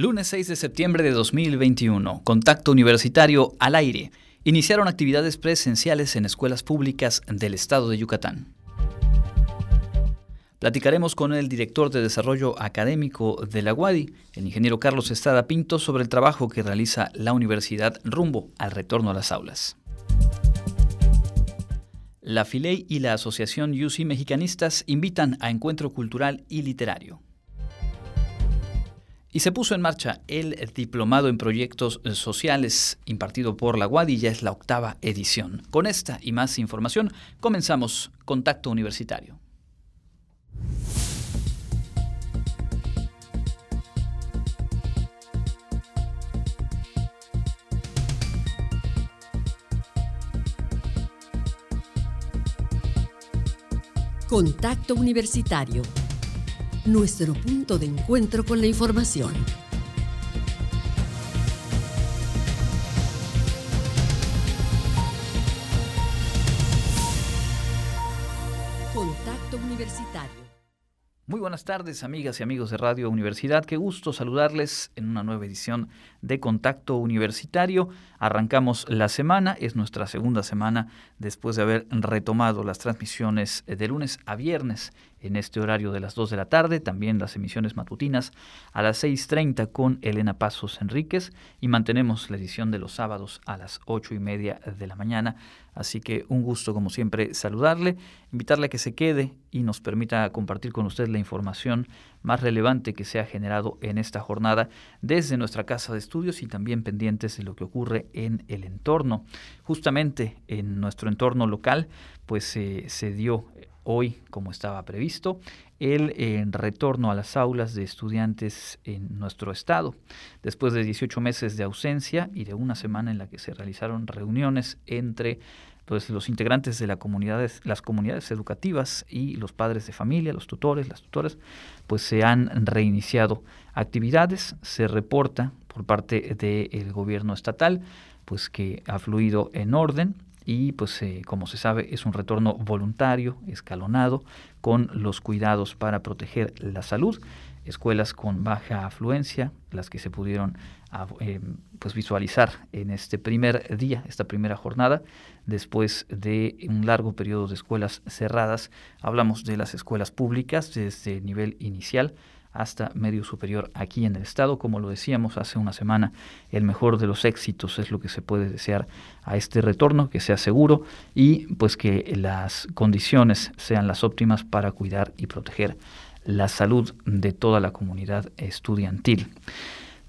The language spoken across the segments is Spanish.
Lunes 6 de septiembre de 2021. Contacto Universitario al aire. Iniciaron actividades presenciales en escuelas públicas del estado de Yucatán. Platicaremos con el director de Desarrollo Académico de la UADI, el ingeniero Carlos Estrada Pinto, sobre el trabajo que realiza la universidad rumbo al retorno a las aulas. La FILEI y la Asociación UCI Mexicanistas invitan a encuentro cultural y literario. Y se puso en marcha el Diplomado en Proyectos Sociales impartido por la UADI, ya es la octava edición. Con esta y más información comenzamos Contacto Universitario. Contacto Universitario nuestro punto de encuentro con la información. Contacto Universitario. Muy buenas tardes, amigas y amigos de Radio Universidad. Qué gusto saludarles en una nueva edición de Contacto Universitario. Arrancamos la semana, es nuestra segunda semana después de haber retomado las transmisiones de lunes a viernes en este horario de las 2 de la tarde, también las emisiones matutinas a las 6.30 con Elena Pasos Enríquez y mantenemos la edición de los sábados a las 8 y media de la mañana. Así que un gusto como siempre saludarle, invitarle a que se quede y nos permita compartir con usted la información más relevante que se ha generado en esta jornada desde nuestra casa de estudios y también pendientes de lo que ocurre en el entorno. Justamente en nuestro entorno local, pues eh, se dio hoy, como estaba previsto, el eh, retorno a las aulas de estudiantes en nuestro estado. Después de 18 meses de ausencia y de una semana en la que se realizaron reuniones entre pues, los integrantes de la comunidad, las comunidades educativas y los padres de familia, los tutores, las tutoras, pues se han reiniciado actividades. Se reporta por parte del gobierno estatal pues que ha fluido en orden y pues eh, como se sabe es un retorno voluntario, escalonado, con los cuidados para proteger la salud. Escuelas con baja afluencia, las que se pudieron ah, eh, pues visualizar en este primer día, esta primera jornada, después de un largo periodo de escuelas cerradas. Hablamos de las escuelas públicas desde nivel inicial hasta medio superior aquí en el estado. Como lo decíamos hace una semana, el mejor de los éxitos es lo que se puede desear a este retorno, que sea seguro y pues que las condiciones sean las óptimas para cuidar y proteger la salud de toda la comunidad estudiantil.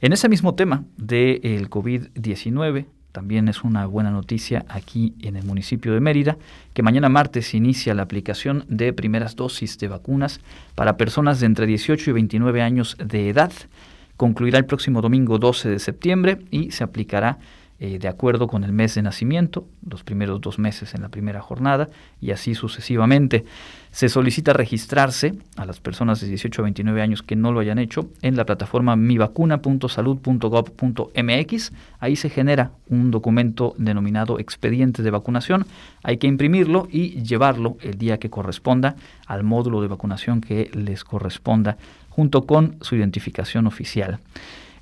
En ese mismo tema del COVID-19, también es una buena noticia aquí en el municipio de Mérida, que mañana martes inicia la aplicación de primeras dosis de vacunas para personas de entre 18 y 29 años de edad. Concluirá el próximo domingo 12 de septiembre y se aplicará eh, de acuerdo con el mes de nacimiento, los primeros dos meses en la primera jornada y así sucesivamente. Se solicita registrarse a las personas de 18 a 29 años que no lo hayan hecho en la plataforma mivacuna.salud.gov.mx. Ahí se genera un documento denominado expediente de vacunación. Hay que imprimirlo y llevarlo el día que corresponda al módulo de vacunación que les corresponda junto con su identificación oficial.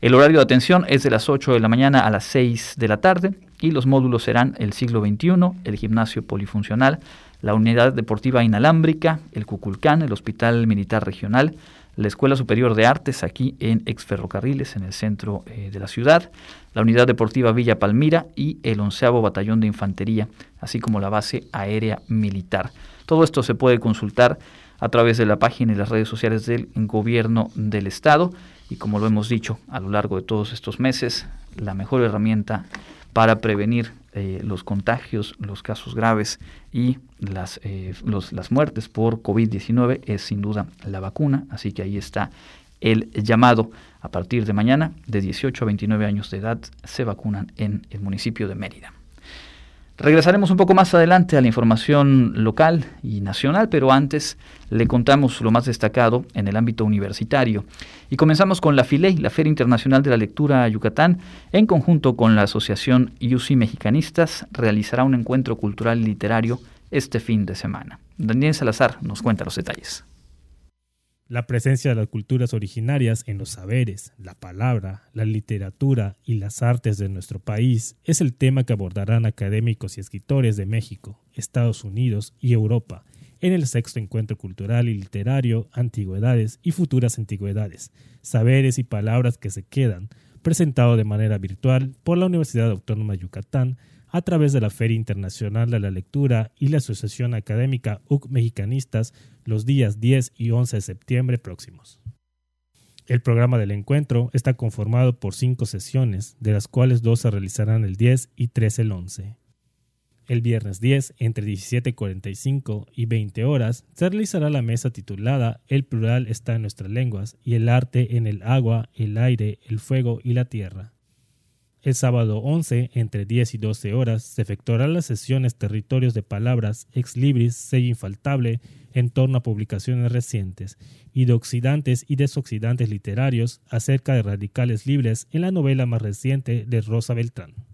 El horario de atención es de las 8 de la mañana a las 6 de la tarde y los módulos serán el siglo XXI, el gimnasio polifuncional, la unidad deportiva inalámbrica, el Cuculcán, el Hospital Militar Regional, la Escuela Superior de Artes aquí en Exferrocarriles, en el centro eh, de la ciudad, la Unidad Deportiva Villa Palmira y el onceavo Batallón de Infantería, así como la base aérea militar. Todo esto se puede consultar a través de la página y las redes sociales del Gobierno del Estado y como lo hemos dicho a lo largo de todos estos meses, la mejor herramienta para prevenir eh, los contagios, los casos graves y las, eh, las muertes por COVID-19 es sin duda la vacuna, así que ahí está el llamado. A partir de mañana, de 18 a 29 años de edad, se vacunan en el municipio de Mérida. Regresaremos un poco más adelante a la información local y nacional, pero antes le contamos lo más destacado en el ámbito universitario. Y comenzamos con la FILEI, la Feria Internacional de la Lectura Yucatán, en conjunto con la Asociación UCI Mexicanistas, realizará un encuentro cultural literario este fin de semana. Daniel Salazar nos cuenta los detalles. La presencia de las culturas originarias en los saberes, la palabra, la literatura y las artes de nuestro país es el tema que abordarán académicos y escritores de México, Estados Unidos y Europa en el sexto encuentro cultural y literario Antigüedades y Futuras Antigüedades, Saberes y Palabras que se quedan, presentado de manera virtual por la Universidad Autónoma de Yucatán a través de la Feria Internacional de la Lectura y la Asociación Académica UC Mexicanistas los días 10 y 11 de septiembre próximos. El programa del encuentro está conformado por cinco sesiones, de las cuales dos se realizarán el 10 y 3 el 11. El viernes 10, entre 17.45 y 20 horas, se realizará la mesa titulada El plural está en nuestras lenguas y el arte en el agua, el aire, el fuego y la tierra. El sábado 11, entre 10 y 12 horas, se efectuarán las sesiones Territorios de Palabras, Ex Libris, sello infaltable, en torno a publicaciones recientes, y de oxidantes y desoxidantes literarios acerca de radicales libres en la novela más reciente de Rosa Beltrán.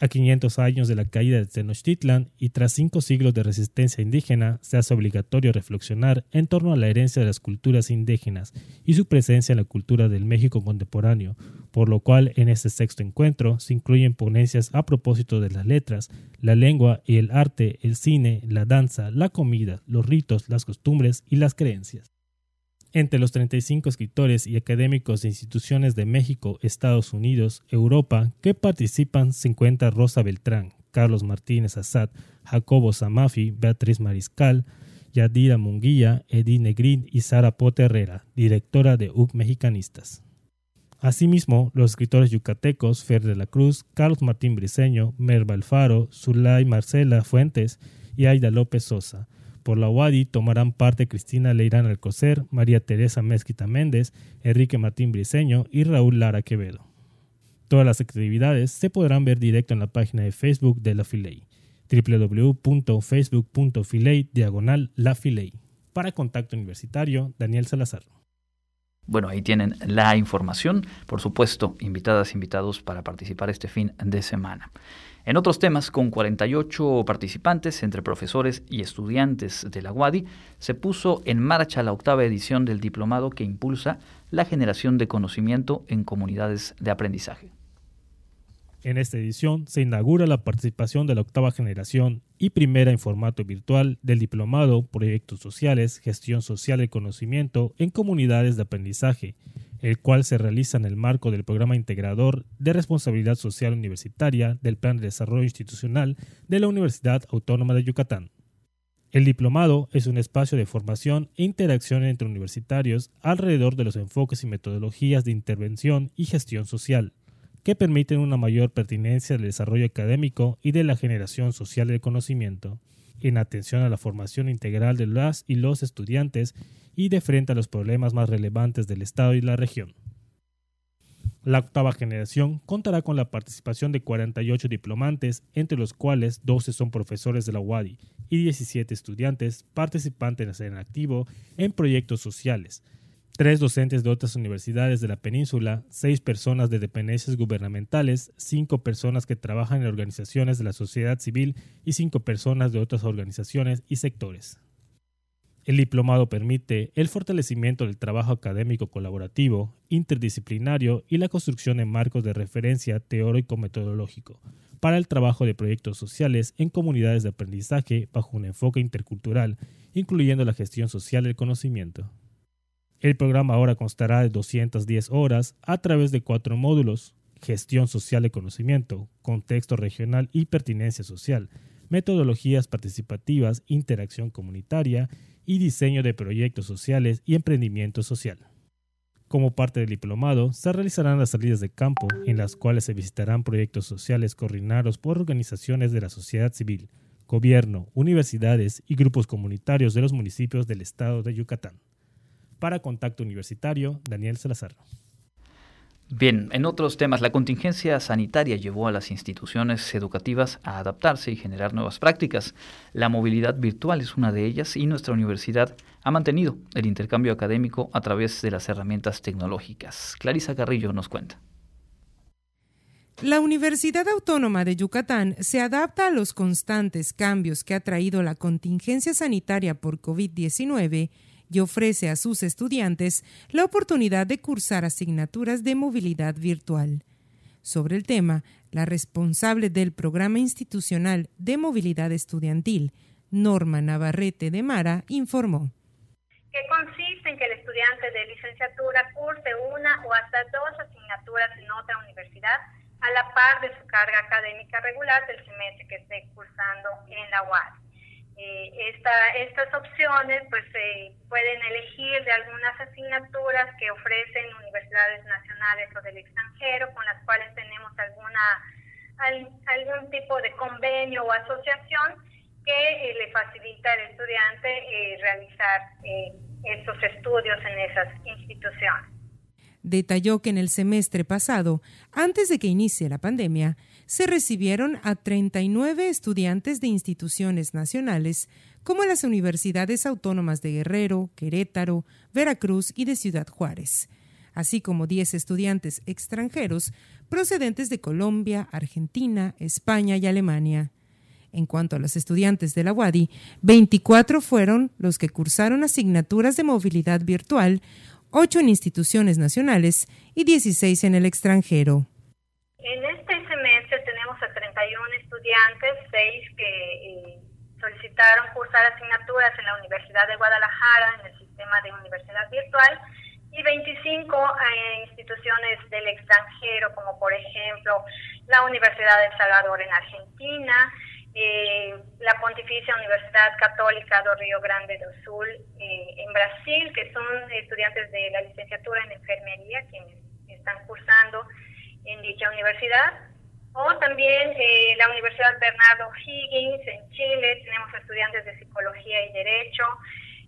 A 500 años de la caída de Tenochtitlan y tras cinco siglos de resistencia indígena, se hace obligatorio reflexionar en torno a la herencia de las culturas indígenas y su presencia en la cultura del México contemporáneo, por lo cual en este sexto encuentro se incluyen ponencias a propósito de las letras, la lengua y el arte, el cine, la danza, la comida, los ritos, las costumbres y las creencias. Entre los 35 escritores y académicos de instituciones de México, Estados Unidos, Europa que participan se encuentra Rosa Beltrán, Carlos Martínez Assad, Jacobo Samafi, Beatriz Mariscal, Yadira Munguía, Edith Negrín y Sara Pote Herrera, directora de UC Mexicanistas. Asimismo, los escritores yucatecos Fer de la Cruz, Carlos Martín Briceño, Merva Alfaro, Zulay Marcela Fuentes y Aida López Sosa, por la UADI tomarán parte Cristina Leirán Alcocer, María Teresa Mezquita Méndez, Enrique Martín Briceño y Raúl Lara Quevedo. Todas las actividades se podrán ver directo en la página de Facebook de la Filey, www.facebook.filey. Para Contacto Universitario, Daniel Salazar. Bueno, ahí tienen la información. Por supuesto, invitadas, invitados para participar este fin de semana. En otros temas, con 48 participantes entre profesores y estudiantes de la UADI, se puso en marcha la octava edición del diplomado que impulsa la generación de conocimiento en comunidades de aprendizaje. En esta edición se inaugura la participación de la octava generación y primera en formato virtual del diplomado Proyectos Sociales, Gestión Social del Conocimiento en Comunidades de Aprendizaje, el cual se realiza en el marco del Programa Integrador de Responsabilidad Social Universitaria del Plan de Desarrollo Institucional de la Universidad Autónoma de Yucatán. El diplomado es un espacio de formación e interacción entre universitarios alrededor de los enfoques y metodologías de intervención y gestión social, que permiten una mayor pertinencia del desarrollo académico y de la generación social del conocimiento, en atención a la formación integral de las y los estudiantes y de frente a los problemas más relevantes del Estado y la región. La octava generación contará con la participación de 48 diplomantes, entre los cuales 12 son profesores de la UADI y 17 estudiantes participantes en activo en proyectos sociales, tres docentes de otras universidades de la península, seis personas de dependencias gubernamentales, cinco personas que trabajan en organizaciones de la sociedad civil y cinco personas de otras organizaciones y sectores. El diplomado permite el fortalecimiento del trabajo académico colaborativo, interdisciplinario y la construcción de marcos de referencia teórico-metodológico para el trabajo de proyectos sociales en comunidades de aprendizaje bajo un enfoque intercultural, incluyendo la gestión social del conocimiento. El programa ahora constará de 210 horas a través de cuatro módulos, gestión social de conocimiento, contexto regional y pertinencia social, metodologías participativas, interacción comunitaria y diseño de proyectos sociales y emprendimiento social. Como parte del diplomado, se realizarán las salidas de campo, en las cuales se visitarán proyectos sociales coordinados por organizaciones de la sociedad civil, gobierno, universidades y grupos comunitarios de los municipios del estado de Yucatán. Para Contacto Universitario, Daniel Salazar. Bien, en otros temas, la contingencia sanitaria llevó a las instituciones educativas a adaptarse y generar nuevas prácticas. La movilidad virtual es una de ellas y nuestra universidad ha mantenido el intercambio académico a través de las herramientas tecnológicas. Clarisa Carrillo nos cuenta. La Universidad Autónoma de Yucatán se adapta a los constantes cambios que ha traído la contingencia sanitaria por COVID-19 y ofrece a sus estudiantes la oportunidad de cursar asignaturas de movilidad virtual. Sobre el tema, la responsable del Programa Institucional de Movilidad Estudiantil, Norma Navarrete de Mara, informó. Que consiste en que el estudiante de licenciatura curse una o hasta dos asignaturas en otra universidad a la par de su carga académica regular del semestre que esté cursando en la UAS. Eh, estas opciones pues se pueden elegir de algunas asignaturas que ofrecen universidades nacionales o del extranjero con las cuales tenemos alguna algún tipo de convenio o asociación que eh, le facilita al estudiante eh, realizar estos estudios en esas instituciones. Detalló que en el semestre pasado, antes de que inicie la pandemia, se recibieron a 39 estudiantes de instituciones nacionales, como las universidades autónomas de Guerrero, Querétaro, Veracruz y de Ciudad Juárez, así como 10 estudiantes extranjeros procedentes de Colombia, Argentina, España y Alemania. En cuanto a los estudiantes de la UADI, 24 fueron los que cursaron asignaturas de movilidad virtual, 8 en instituciones nacionales y 16 en el extranjero. En este semestre tenemos a 31 estudiantes, 6 que eh, solicitaron cursar asignaturas en la Universidad de Guadalajara en el sistema de universidad virtual y 25 eh, instituciones del extranjero, como por ejemplo la Universidad de El Salvador en Argentina, eh, la Pontificia Universidad Católica do Río Grande do Sul en Brasil, que son estudiantes de la licenciatura en enfermería quienes están cursando en dicha universidad. O también eh, la Universidad Bernardo Higgins en Chile, tenemos estudiantes de Psicología y Derecho.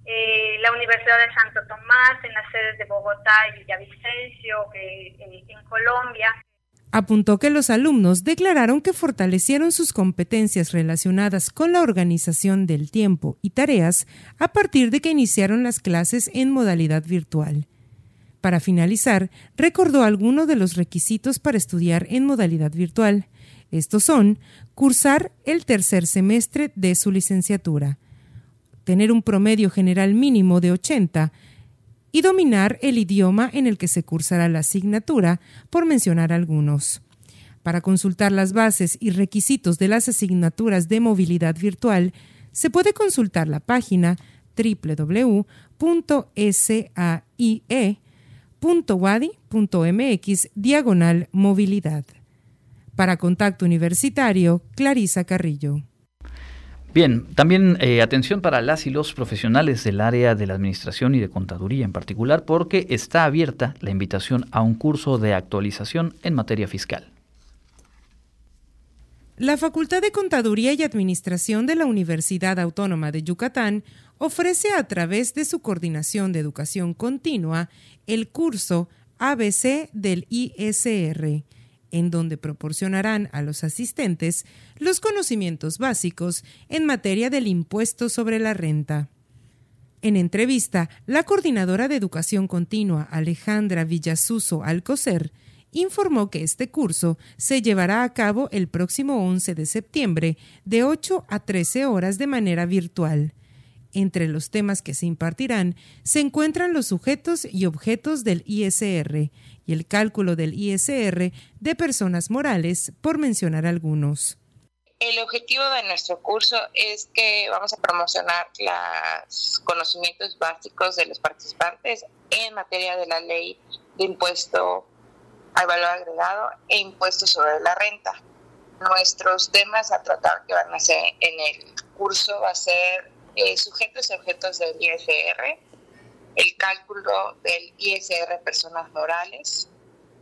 Eh, la Universidad de Santo Tomás en las sedes de Bogotá y Villavicencio eh, en Colombia. Apuntó que los alumnos declararon que fortalecieron sus competencias relacionadas con la organización del tiempo y tareas a partir de que iniciaron las clases en modalidad virtual. Para finalizar, recordó algunos de los requisitos para estudiar en modalidad virtual. Estos son cursar el tercer semestre de su licenciatura, tener un promedio general mínimo de 80 y dominar el idioma en el que se cursará la asignatura, por mencionar algunos. Para consultar las bases y requisitos de las asignaturas de movilidad virtual, se puede consultar la página www.saie www.wadi.mx diagonal movilidad. Para Contacto Universitario, Clarisa Carrillo. Bien, también eh, atención para las y los profesionales del área de la administración y de contaduría en particular, porque está abierta la invitación a un curso de actualización en materia fiscal. La Facultad de Contaduría y Administración de la Universidad Autónoma de Yucatán ofrece a través de su Coordinación de Educación Continua el curso ABC del ISR, en donde proporcionarán a los asistentes los conocimientos básicos en materia del impuesto sobre la renta. En entrevista, la coordinadora de Educación Continua, Alejandra Villasuso Alcocer, informó que este curso se llevará a cabo el próximo 11 de septiembre de 8 a 13 horas de manera virtual. Entre los temas que se impartirán se encuentran los sujetos y objetos del ISR y el cálculo del ISR de personas morales, por mencionar algunos. El objetivo de nuestro curso es que vamos a promocionar los conocimientos básicos de los participantes en materia de la ley de impuesto al valor agregado e impuestos sobre la renta. Nuestros temas a tratar que van a ser en el curso va a ser eh, sujetos y objetos del ISR, el cálculo del ISR personas morales,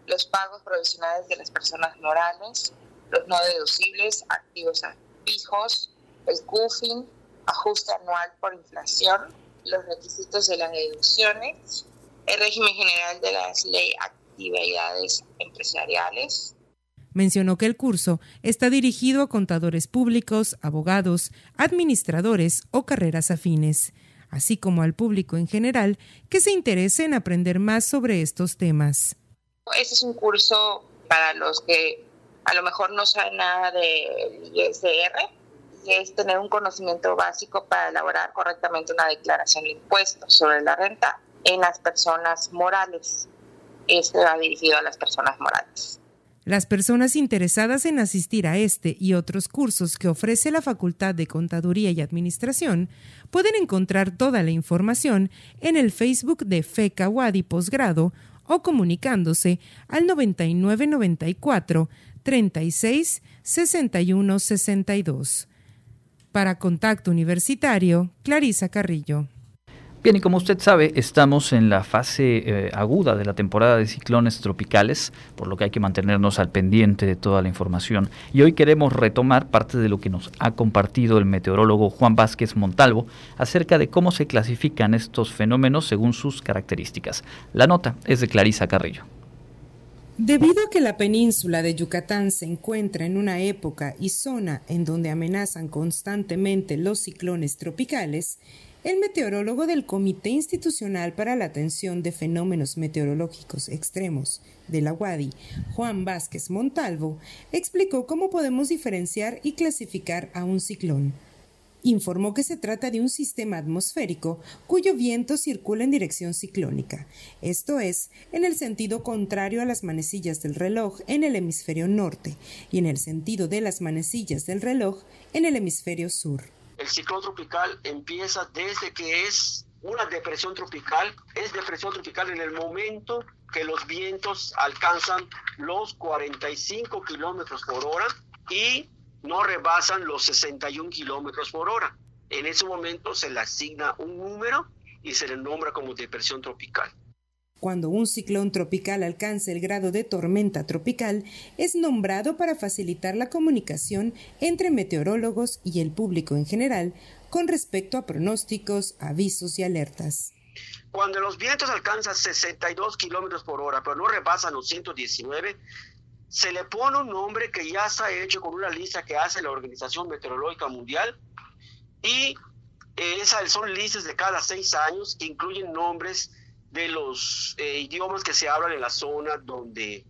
los pagos provisionales de las personas morales, los no deducibles, activos fijos, el CUFIN, ajuste anual por inflación, los requisitos de las deducciones, el régimen general de las leyes actividades empresariales. Mencionó que el curso está dirigido a contadores públicos, abogados, administradores o carreras afines, así como al público en general que se interese en aprender más sobre estos temas. Este es un curso para los que a lo mejor no saben nada del ISR que es tener un conocimiento básico para elaborar correctamente una declaración de impuestos sobre la renta en las personas morales. Este va dirigido a las personas morales. Las personas interesadas en asistir a este y otros cursos que ofrece la Facultad de Contaduría y Administración pueden encontrar toda la información en el Facebook de FECA Wadi Posgrado o comunicándose al 9994 36 61 62. Para Contacto Universitario, Clarisa Carrillo. Bien, y como usted sabe, estamos en la fase eh, aguda de la temporada de ciclones tropicales, por lo que hay que mantenernos al pendiente de toda la información. Y hoy queremos retomar parte de lo que nos ha compartido el meteorólogo Juan Vázquez Montalvo acerca de cómo se clasifican estos fenómenos según sus características. La nota es de Clarisa Carrillo. Debido a que la península de Yucatán se encuentra en una época y zona en donde amenazan constantemente los ciclones tropicales, el meteorólogo del Comité Institucional para la Atención de Fenómenos Meteorológicos Extremos de la UADI, Juan Vázquez Montalvo, explicó cómo podemos diferenciar y clasificar a un ciclón. Informó que se trata de un sistema atmosférico cuyo viento circula en dirección ciclónica, esto es, en el sentido contrario a las manecillas del reloj en el hemisferio norte y en el sentido de las manecillas del reloj en el hemisferio sur el ciclón tropical empieza desde que es una depresión tropical, es depresión tropical en el momento que los vientos alcanzan los 45 kilómetros por hora y no rebasan los 61 kilómetros por hora. En ese momento se le asigna un número y se le nombra como depresión tropical. Cuando un ciclón tropical alcanza el grado de tormenta tropical, es nombrado para facilitar la comunicación entre meteorólogos y el público en general con respecto a pronósticos, avisos y alertas. Cuando los vientos alcanzan 62 kilómetros por hora, pero no rebasan los 119, se le pone un nombre que ya está hecho con una lista que hace la Organización Meteorológica Mundial y esas son listas de cada seis años que incluyen nombres de los eh, idiomas que se hablan en la zona donde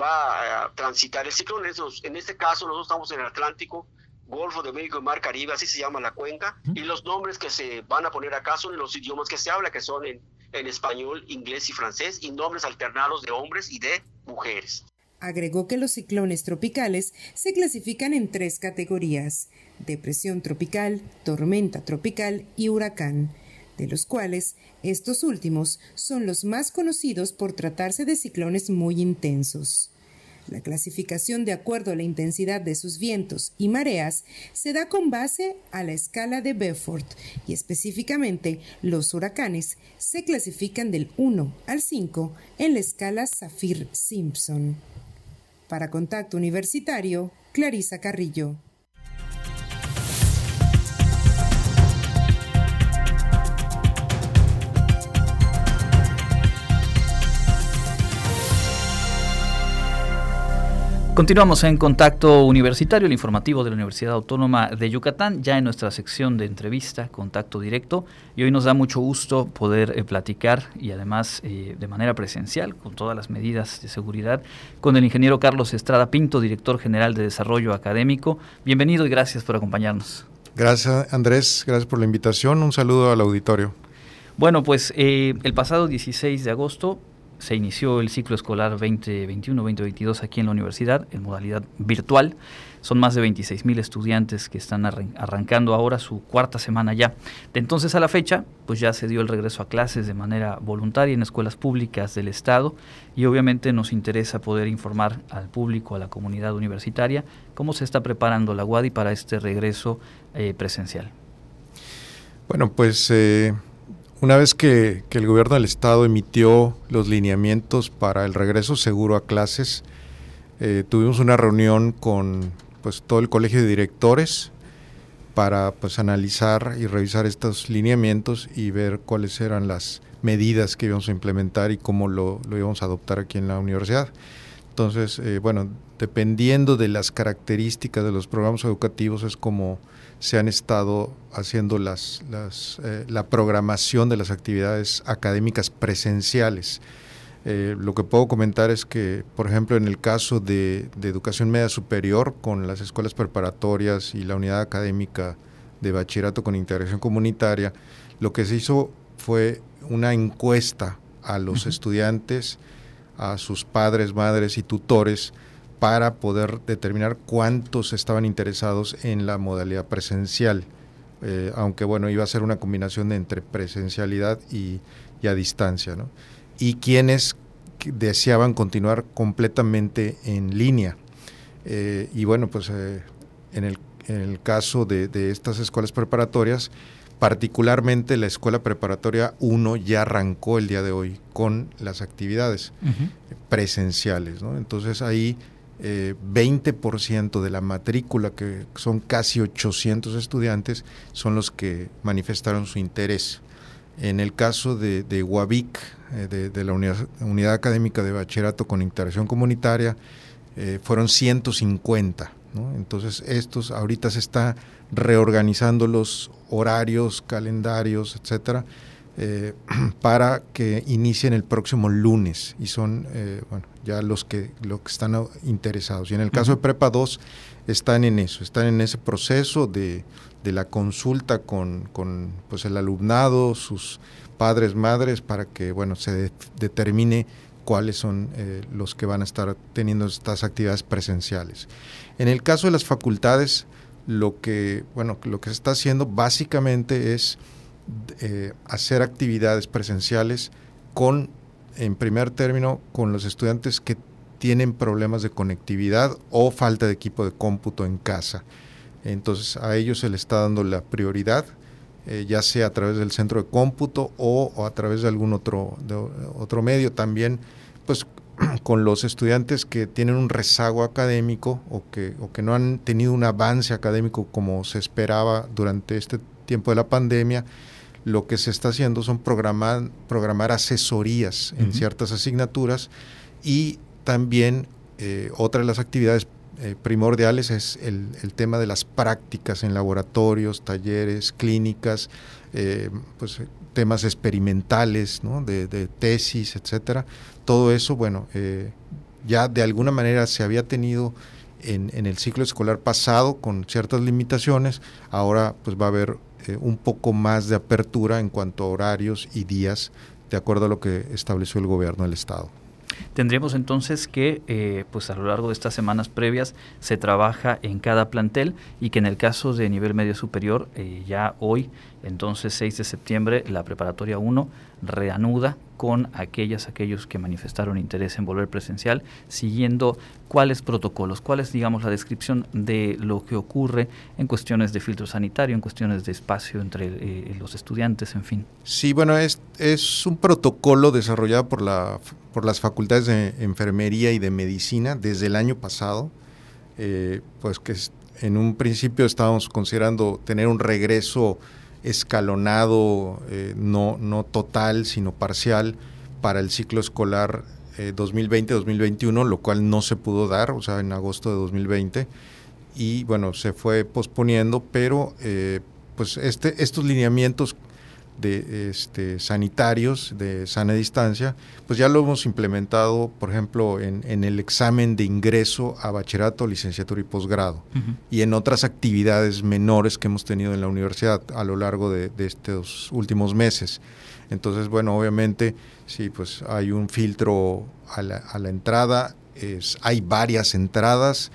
va a transitar el ciclón. En este caso, nosotros estamos en el Atlántico, Golfo de México y Mar Caribe, así se llama la cuenca, y los nombres que se van a poner acá son los idiomas que se habla, que son en, en español, inglés y francés, y nombres alternados de hombres y de mujeres. Agregó que los ciclones tropicales se clasifican en tres categorías, depresión tropical, tormenta tropical y huracán de los cuales estos últimos son los más conocidos por tratarse de ciclones muy intensos. La clasificación de acuerdo a la intensidad de sus vientos y mareas se da con base a la escala de Beaufort y específicamente los huracanes se clasifican del 1 al 5 en la escala Saffir-Simpson. Para Contacto Universitario, Clarisa Carrillo. Continuamos en contacto universitario, el informativo de la Universidad Autónoma de Yucatán, ya en nuestra sección de entrevista, contacto directo, y hoy nos da mucho gusto poder eh, platicar y además eh, de manera presencial, con todas las medidas de seguridad, con el ingeniero Carlos Estrada Pinto, director general de Desarrollo Académico. Bienvenido y gracias por acompañarnos. Gracias Andrés, gracias por la invitación, un saludo al auditorio. Bueno, pues eh, el pasado 16 de agosto se inició el ciclo escolar 2021-2022 aquí en la universidad en modalidad virtual. Son más de 26 mil estudiantes que están arrancando ahora su cuarta semana ya. De entonces a la fecha, pues ya se dio el regreso a clases de manera voluntaria en escuelas públicas del Estado y obviamente nos interesa poder informar al público, a la comunidad universitaria, cómo se está preparando la UADI para este regreso eh, presencial. Bueno, pues eh, una vez que, el gobierno del estado emitió los lineamientos para el regreso seguro a clases, eh, tuvimos una reunión con pues, todo el colegio de directores para pues, analizar y revisar estos lineamientos y ver cuáles eran las medidas que íbamos a implementar y cómo lo, íbamos a adoptar aquí en la universidad. Entonces, eh, bueno, dependiendo de las características de los programas educativos es como se han estado haciendo las, eh, la programación de las actividades académicas presenciales. Eh, lo que puedo comentar es que, por ejemplo, en el caso de, educación media superior, con las escuelas preparatorias y la unidad académica de bachillerato con integración comunitaria, lo que se hizo fue una encuesta a los estudiantes, a sus padres, madres y tutores, para poder determinar cuántos estaban interesados en la modalidad presencial. Eh, aunque bueno, iba a ser una combinación entre presencialidad y, a distancia, ¿no? y quienes deseaban continuar completamente en línea. Eh, y bueno, pues eh, en, el, en, el, caso de, estas escuelas preparatorias, particularmente la escuela preparatoria 1 ya arrancó el día de hoy con las actividades presenciales. ¿no? Entonces ahí 20% eh, de la matrícula, que son casi 800 estudiantes, son los que manifestaron su interés. En el caso de, de eh, de, la unidad, Académica de Bachillerato con Integración Comunitaria, eh, fueron 150. Entonces, estos ahorita se está reorganizando los horarios, calendarios, etcétera, para que inicien el próximo lunes y son bueno, ya los que, los que están interesados. Y en el caso de Prepa 2 están en eso, están en ese proceso de, de la consulta con, con pues, el alumnado, sus padres, madres, para que bueno, se determine cuáles son eh, los que van a estar teniendo estas actividades presenciales. En el caso de las facultades, lo que, bueno, lo que se está haciendo básicamente es eh, hacer actividades presenciales con, en primer término, con los estudiantes que tienen problemas de conectividad o falta de equipo de cómputo en casa. Entonces a ellos se les está dando la prioridad eh, ya sea a través del centro de cómputo o, a través de algún otro, otro medio también, pues con los estudiantes que tienen un rezago académico o que, o que no han tenido un avance académico como se esperaba durante este tiempo de la pandemia, lo que se está haciendo son programar, programar asesorías en ciertas asignaturas y también eh, otra de las actividades eh, primordiales es el, tema de las prácticas en laboratorios, talleres, clínicas, eh, pues temas experimentales, de, tesis, etcétera. Todo eso, bueno, ya de alguna manera se había tenido en, en, el ciclo escolar pasado con ciertas limitaciones, ahora pues va a haber un poco más de apertura en cuanto a horarios y días, de acuerdo a lo que estableció el gobierno del Estado. Tendríamos entonces que, eh, pues a lo largo de estas semanas previas, se trabaja en cada plantel y que en el caso de nivel medio superior, eh, ya hoy, entonces 6 de septiembre, la preparatoria 1 reanuda con aquellas, aquellos que manifestaron interés en volver presencial, siguiendo cuáles protocolos, cuál es, digamos, la descripción de lo que ocurre en cuestiones de filtro sanitario, en cuestiones de espacio entre eh, los estudiantes, en fin. Sí, bueno, es, es un protocolo desarrollado por, la, por las facultades de enfermería y de medicina desde el año pasado, eh, pues que en un principio estábamos considerando tener un regreso escalonado, eh, no, no total, sino parcial para el ciclo escolar 2020-2021, eh, lo cual no se pudo dar, o sea, en agosto de 2020. Y bueno, se fue posponiendo, pero eh, pues este, estos lineamientos de este, sanitarios de sana distancia, pues ya lo hemos implementado, por ejemplo, en, el examen de ingreso a bachillerato, licenciatura y posgrado, y en otras actividades menores que hemos tenido en la universidad a lo largo de, estos últimos meses. Entonces, bueno, obviamente, sí, pues hay un filtro a la, a la entrada, es, hay varias entradas,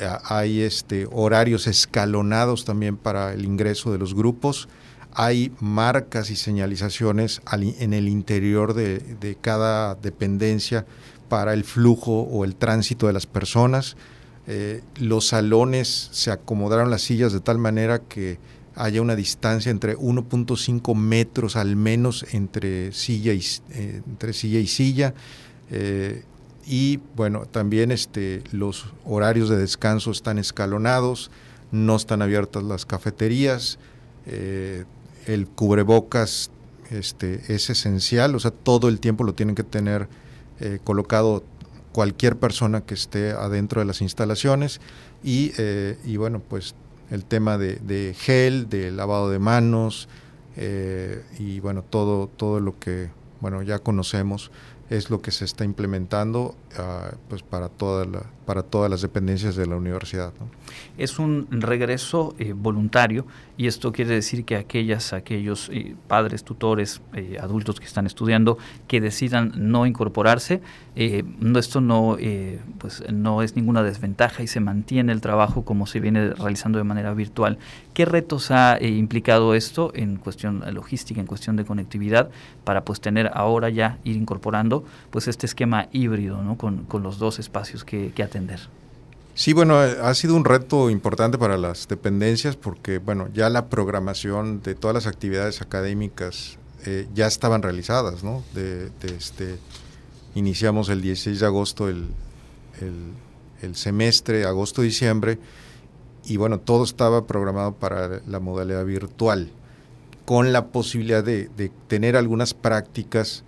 eh, hay este, horarios escalonados también para el ingreso de los grupos, hay marcas y señalizaciones en el interior de, cada dependencia para el flujo o el tránsito de las personas. Eh, los salones se acomodaron las sillas de tal manera que haya una distancia entre 1.5 metros al menos entre silla y, eh, entre silla, y silla. Eh, y bueno, también este, los horarios de descanso están escalonados, no están abiertas las cafeterías el cubrebocas este, es esencial, o sea, todo el tiempo lo tienen que tener eh, colocado cualquier persona que esté adentro de las instalaciones. Y, eh, bueno, pues el tema de, gel, de lavado de manos eh, y bueno, todo, todo lo que bueno, ya conocemos es lo que se está implementando ah, pues para, toda la, para todas las dependencias de la universidad. Es un regreso eh, voluntario y esto quiere decir que aquellas, aquellos eh, padres, tutores, eh, adultos que están estudiando que decidan no incorporarse, no, esto no, pues no es ninguna desventaja y se mantiene el trabajo como se viene realizando de manera virtual. ¿Qué retos ha implicado esto en cuestión logística, en cuestión de conectividad, para pues tener ahora ya ir incorporando pues este esquema híbrido ¿no? con, los dos espacios que, Sí, bueno, ha sido un reto importante para las dependencias porque, bueno, ya la programación de todas las actividades académicas eh, ya estaban realizadas, ¿no? De, este, iniciamos el 16 de agosto el, el semestre, agosto-diciembre, y bueno, todo estaba programado para la modalidad virtual con la posibilidad de, tener algunas prácticas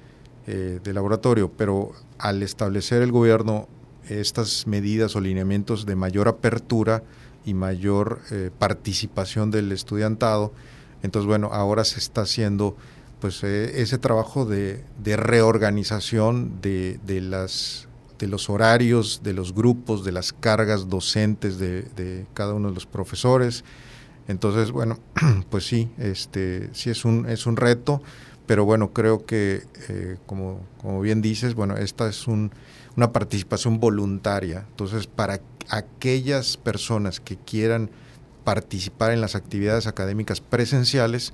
eh, de laboratorio, pero al establecer el gobierno estas medidas o lineamientos de mayor apertura y mayor eh, participación del estudiantado, entonces bueno, ahora se está haciendo pues eh, ese trabajo de, reorganización de, las de los horarios, de los grupos, de las cargas docentes de, de cada uno de los profesores, entonces, bueno, pues sí, este, sí es un, es un reto, pero bueno, creo que, eh, como, como, bien dices, bueno, esta es un, una participación voluntaria. Entonces, para aquellas personas que quieran participar en las actividades académicas presenciales,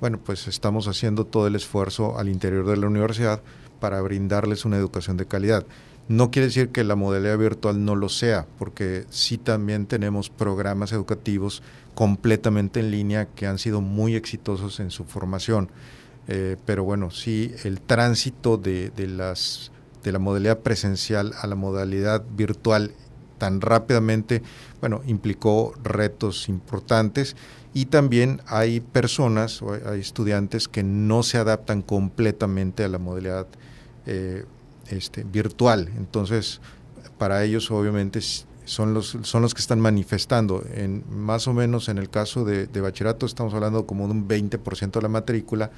bueno, pues estamos haciendo todo el esfuerzo al interior de la universidad para brindarles una educación de calidad. No quiere decir que la modalidad virtual no lo sea, porque sí también tenemos programas educativos completamente en línea que han sido muy exitosos en su formación. Eh, pero bueno, sí, el tránsito de, las, de la modalidad presencial a la modalidad virtual tan rápidamente, bueno, implicó retos importantes y también hay personas o hay estudiantes que no se adaptan completamente a la modalidad eh, este, virtual. Entonces, para ellos obviamente son los, son los que están manifestando. En, más o menos en el caso de, bachillerato estamos hablando como de un 20% de la matrícula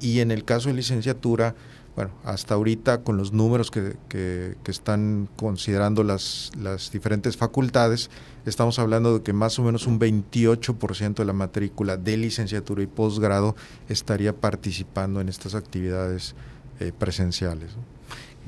y en el caso de licenciatura, bueno, hasta ahorita con los números que, que, están considerando las, las diferentes facultades, estamos hablando de que más o menos un 28% de la matrícula de licenciatura y posgrado estaría participando en estas actividades eh, presenciales.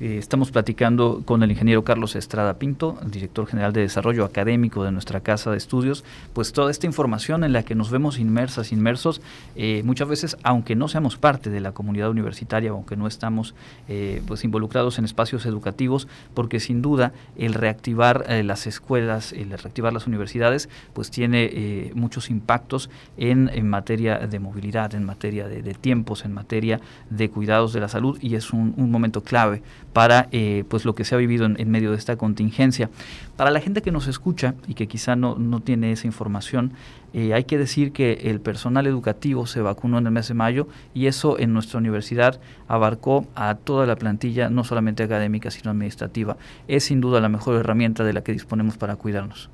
Eh, estamos platicando con el ingeniero Carlos Estrada Pinto, director general de desarrollo académico de nuestra casa de estudios, pues toda esta información en la que nos vemos inmersas, inmersos, eh, muchas veces, aunque no seamos parte de la comunidad universitaria, aunque no estamos eh, pues involucrados en espacios educativos, porque sin duda el reactivar las escuelas, el reactivar las universidades, pues tiene muchos impactos en, materia de movilidad, en materia de, tiempos, en materia de cuidados de la salud y es un momento clave para eh, pues lo que se ha vivido en, medio de esta contingencia. Para la gente que nos escucha y que quizá no, no tiene esa información, eh, hay que decir que el personal educativo se vacunó en el mes de mayo y eso en nuestra universidad abarcó a toda la plantilla, no solamente académica, sino administrativa. Es sin duda la mejor herramienta de la que disponemos para cuidarnos.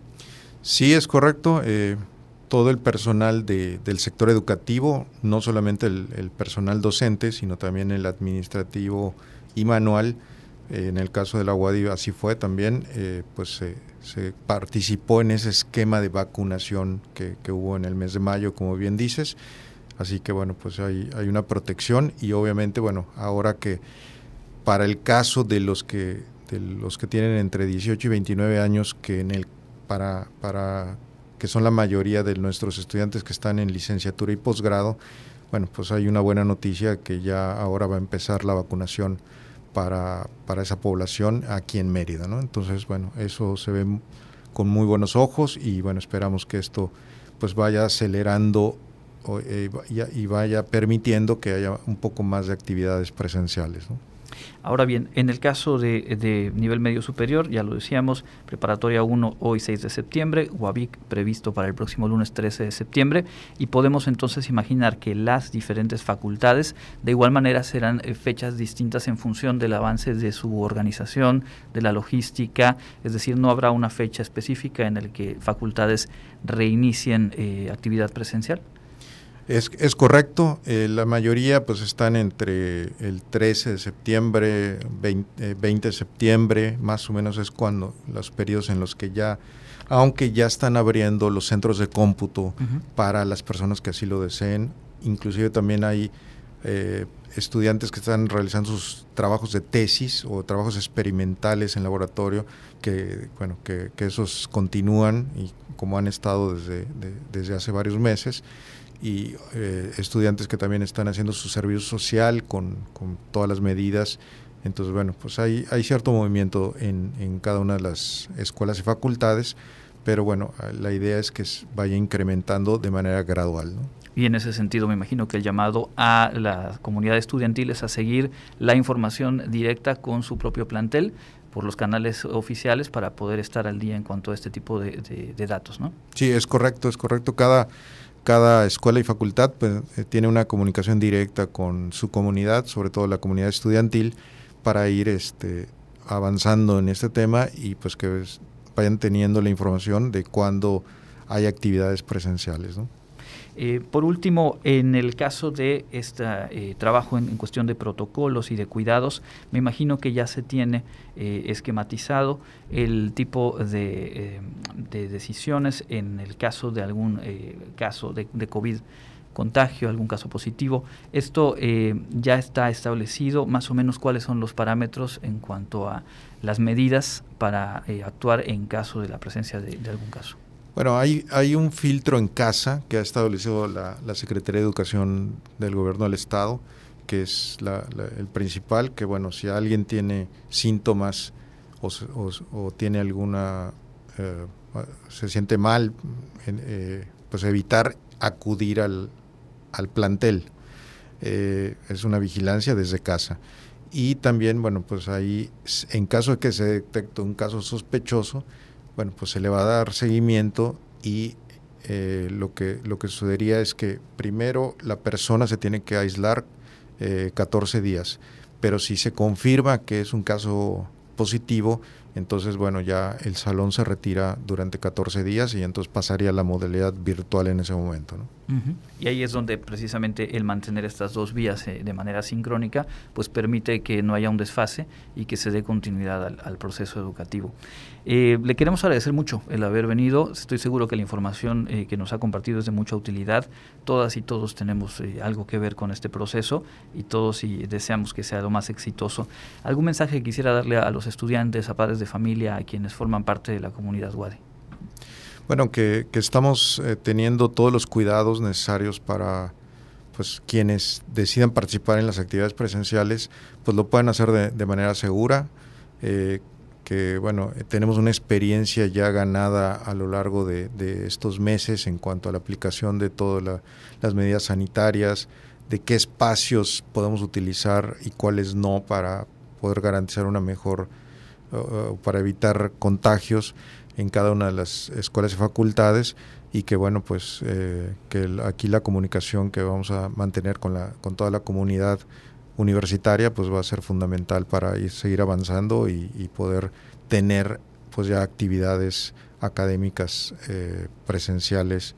Sí, es correcto. Eh, todo el personal del sector educativo, no solamente el personal docente, sino también el administrativo y manual. Eh, en el caso de la UADI así fue también, eh, pues se, participó en ese esquema de vacunación que, hubo en el mes de mayo, como bien dices. Así que bueno, pues hay, hay una protección y obviamente, bueno, ahora que para el caso de los que, de los que tienen entre 18 y 29 años, que en el, para, para que son la mayoría de nuestros estudiantes que están en licenciatura y posgrado, bueno, pues hay una buena noticia que ya ahora va a empezar la vacunación para, para esa población aquí en Mérida, ¿no? Entonces, bueno, eso se ve con muy buenos ojos y bueno, esperamos que esto pues vaya acelerando eh, y vaya permitiendo que haya un poco más de actividades presenciales. ¿no? Ahora bien, en el caso de, nivel medio superior, ya lo decíamos, preparatoria 1 hoy 6 de septiembre, UABIC previsto para el próximo lunes 13 de septiembre, y podemos entonces imaginar que las diferentes facultades de igual manera serán eh, fechas distintas en función del avance de su organización, de la logística, es decir, no habrá una fecha específica en la que facultades reinicien eh, actividad presencial. Es, es correcto, eh, la mayoría pues están entre el 13 de septiembre, 20, 20, de septiembre, más o menos es cuando los periodos en los que ya, aunque ya están abriendo los centros de cómputo para las personas que así lo deseen, inclusive también hay eh, estudiantes que están realizando sus trabajos de tesis o trabajos experimentales en laboratorio, que bueno, que, que esos continúan y como han estado desde, desde hace varios meses y eh, estudiantes que también están haciendo su servicio social con, con, todas las medidas. Entonces, bueno, pues hay, hay cierto movimiento en, en, cada una de las escuelas y facultades, pero bueno, la idea es que vaya incrementando de manera gradual. ¿no? Y en ese sentido me imagino que el llamado a la comunidad estudiantil es a seguir la información directa con su propio plantel por los canales oficiales para poder estar al día en cuanto a este tipo de, de, de datos, ¿no? Sí, es correcto, es correcto. Cada cada escuela y facultad pues, eh, tiene una comunicación directa con su comunidad, sobre todo la comunidad estudiantil, para ir este, avanzando en este tema y pues que vayan teniendo la información de cuándo hay actividades presenciales. ¿no? Eh, por último, en el caso de este eh, trabajo en, cuestión de protocolos y de cuidados, me imagino que ya se tiene eh, esquematizado el tipo de, eh, de, decisiones en el caso de algún eh, caso de, COVID contagio, algún caso positivo. Esto ya está establecido, más o menos cuáles son los parámetros en cuanto a las medidas para actuar en caso de la presencia de algún caso. Bueno, hay, hay un filtro en casa que ha establecido la, la Secretaría de Educación del Gobierno del Estado, que es la, el principal, que bueno, si alguien tiene síntomas o, o, o tiene alguna, eh, se siente mal, eh, pues evitar acudir al, al plantel. Eh, es una vigilancia desde casa. Y también, bueno, pues ahí, en caso de que se detecte un caso sospechoso, bueno, pues se le va a dar seguimiento y eh, lo, que, lo que sucedería es que primero la persona se tiene que aislar eh, 14 días, pero si se confirma que es un caso positivo, entonces bueno, ya el salón se retira durante 14 días y entonces pasaría a la modalidad virtual en ese momento. Y ahí es donde precisamente el mantener estas dos vías eh, de manera sincrónica, pues permite que no haya un desfase y que se dé continuidad al proceso educativo. Eh, le queremos agradecer mucho el haber venido. Estoy seguro que la información eh, que nos ha compartido es de mucha utilidad. Todas y todos tenemos eh, algo que ver con este proceso y todos y deseamos que sea lo más exitoso. ¿Algún mensaje que quisiera darle a los estudiantes, a padres de familia, a quienes forman parte de la comunidad WADE? Bueno, que, estamos teniendo todos los cuidados necesarios para pues quienes decidan participar en las actividades presenciales, pues lo puedan hacer de, manera segura, que bueno, tenemos una experiencia ya ganada a lo largo de, de estos meses en cuanto a la aplicación de todas la, las medidas sanitarias, de qué espacios podemos utilizar y cuáles no para poder garantizar una mejor, para evitar contagios en cada una de las escuelas y facultades y que bueno pues eh, que aquí la comunicación que vamos a mantener con la con toda la comunidad universitaria pues va a ser fundamental para ir, seguir avanzando y, poder tener pues ya actividades académicas eh, presenciales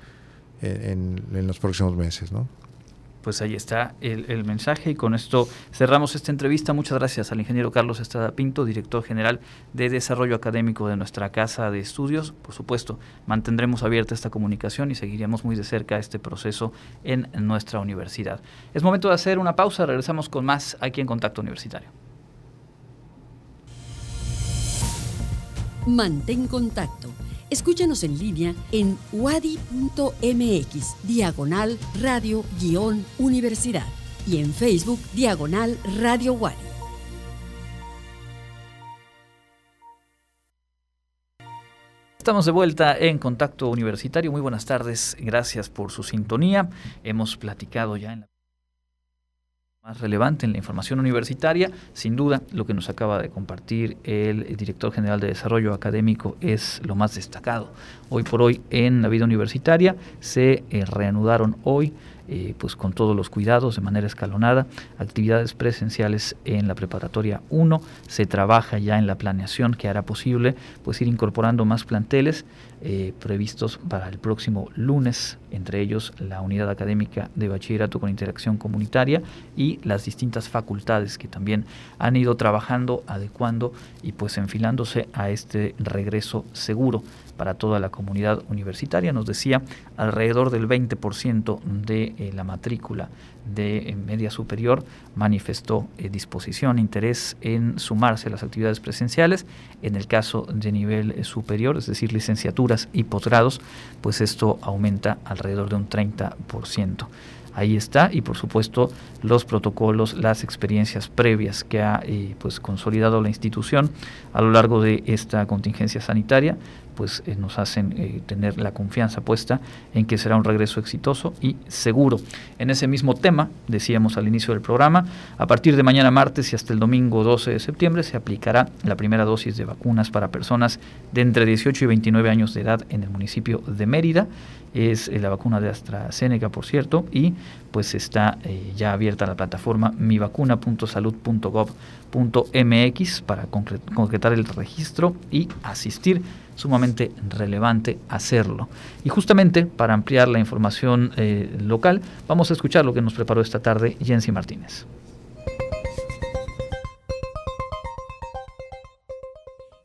en, en, los próximos meses ¿no? Pues ahí está el, mensaje y con esto cerramos esta entrevista. Muchas gracias al ingeniero Carlos Estrada Pinto, director general de Desarrollo Académico de nuestra Casa de Estudios. Por supuesto, mantendremos abierta esta comunicación y seguiremos muy de cerca este proceso en nuestra universidad. Es momento de hacer una pausa, regresamos con más aquí en Contacto Universitario. Mantén contacto Escúchanos en línea en wadi.mx, diagonal radio-universidad y en Facebook, diagonal radio Wadi. Estamos de vuelta en Contacto Universitario. Muy buenas tardes. Gracias por su sintonía. Hemos platicado ya en la más relevante en la información universitaria. Sin duda, lo que nos acaba de compartir el director general de Desarrollo Académico es lo más destacado. Hoy por hoy en la vida universitaria se eh, reanudaron hoy eh, pues con todos los cuidados de manera escalonada, actividades presenciales en la preparatoria 1, se trabaja ya en la planeación que hará posible pues ir incorporando más planteles eh, previstos para el próximo lunes, entre ellos la unidad académica de bachillerato con interacción comunitaria y las distintas facultades que también han ido trabajando, adecuando y pues enfilándose a este regreso seguro para toda la comunidad universitaria. Nos decía, alrededor del 20% de eh, la matrícula de eh, media superior manifestó eh, disposición, interés en sumarse a las actividades presenciales. En el caso de nivel superior, es decir, licenciaturas y posgrados, pues esto aumenta alrededor de un 30% ahí está y por supuesto los protocolos, las experiencias previas que ha pues consolidado la institución a lo largo de esta contingencia sanitaria pues eh, nos hacen eh, tener la confianza puesta en que será un regreso exitoso y seguro. En ese mismo tema, decíamos al inicio del programa, a partir de mañana martes y hasta el domingo 12 de septiembre se aplicará la primera dosis de vacunas para personas de entre 18 y 29 años de edad en el municipio de Mérida. Es eh, la vacuna de AstraZeneca, por cierto, y pues está ya abierta la plataforma mivacuna.salud.gov.mx para concretar el registro y asistir sumamente relevante hacerlo. Y justamente para ampliar la información eh, local, vamos a escuchar lo que nos preparó esta tarde Jensi Martínez.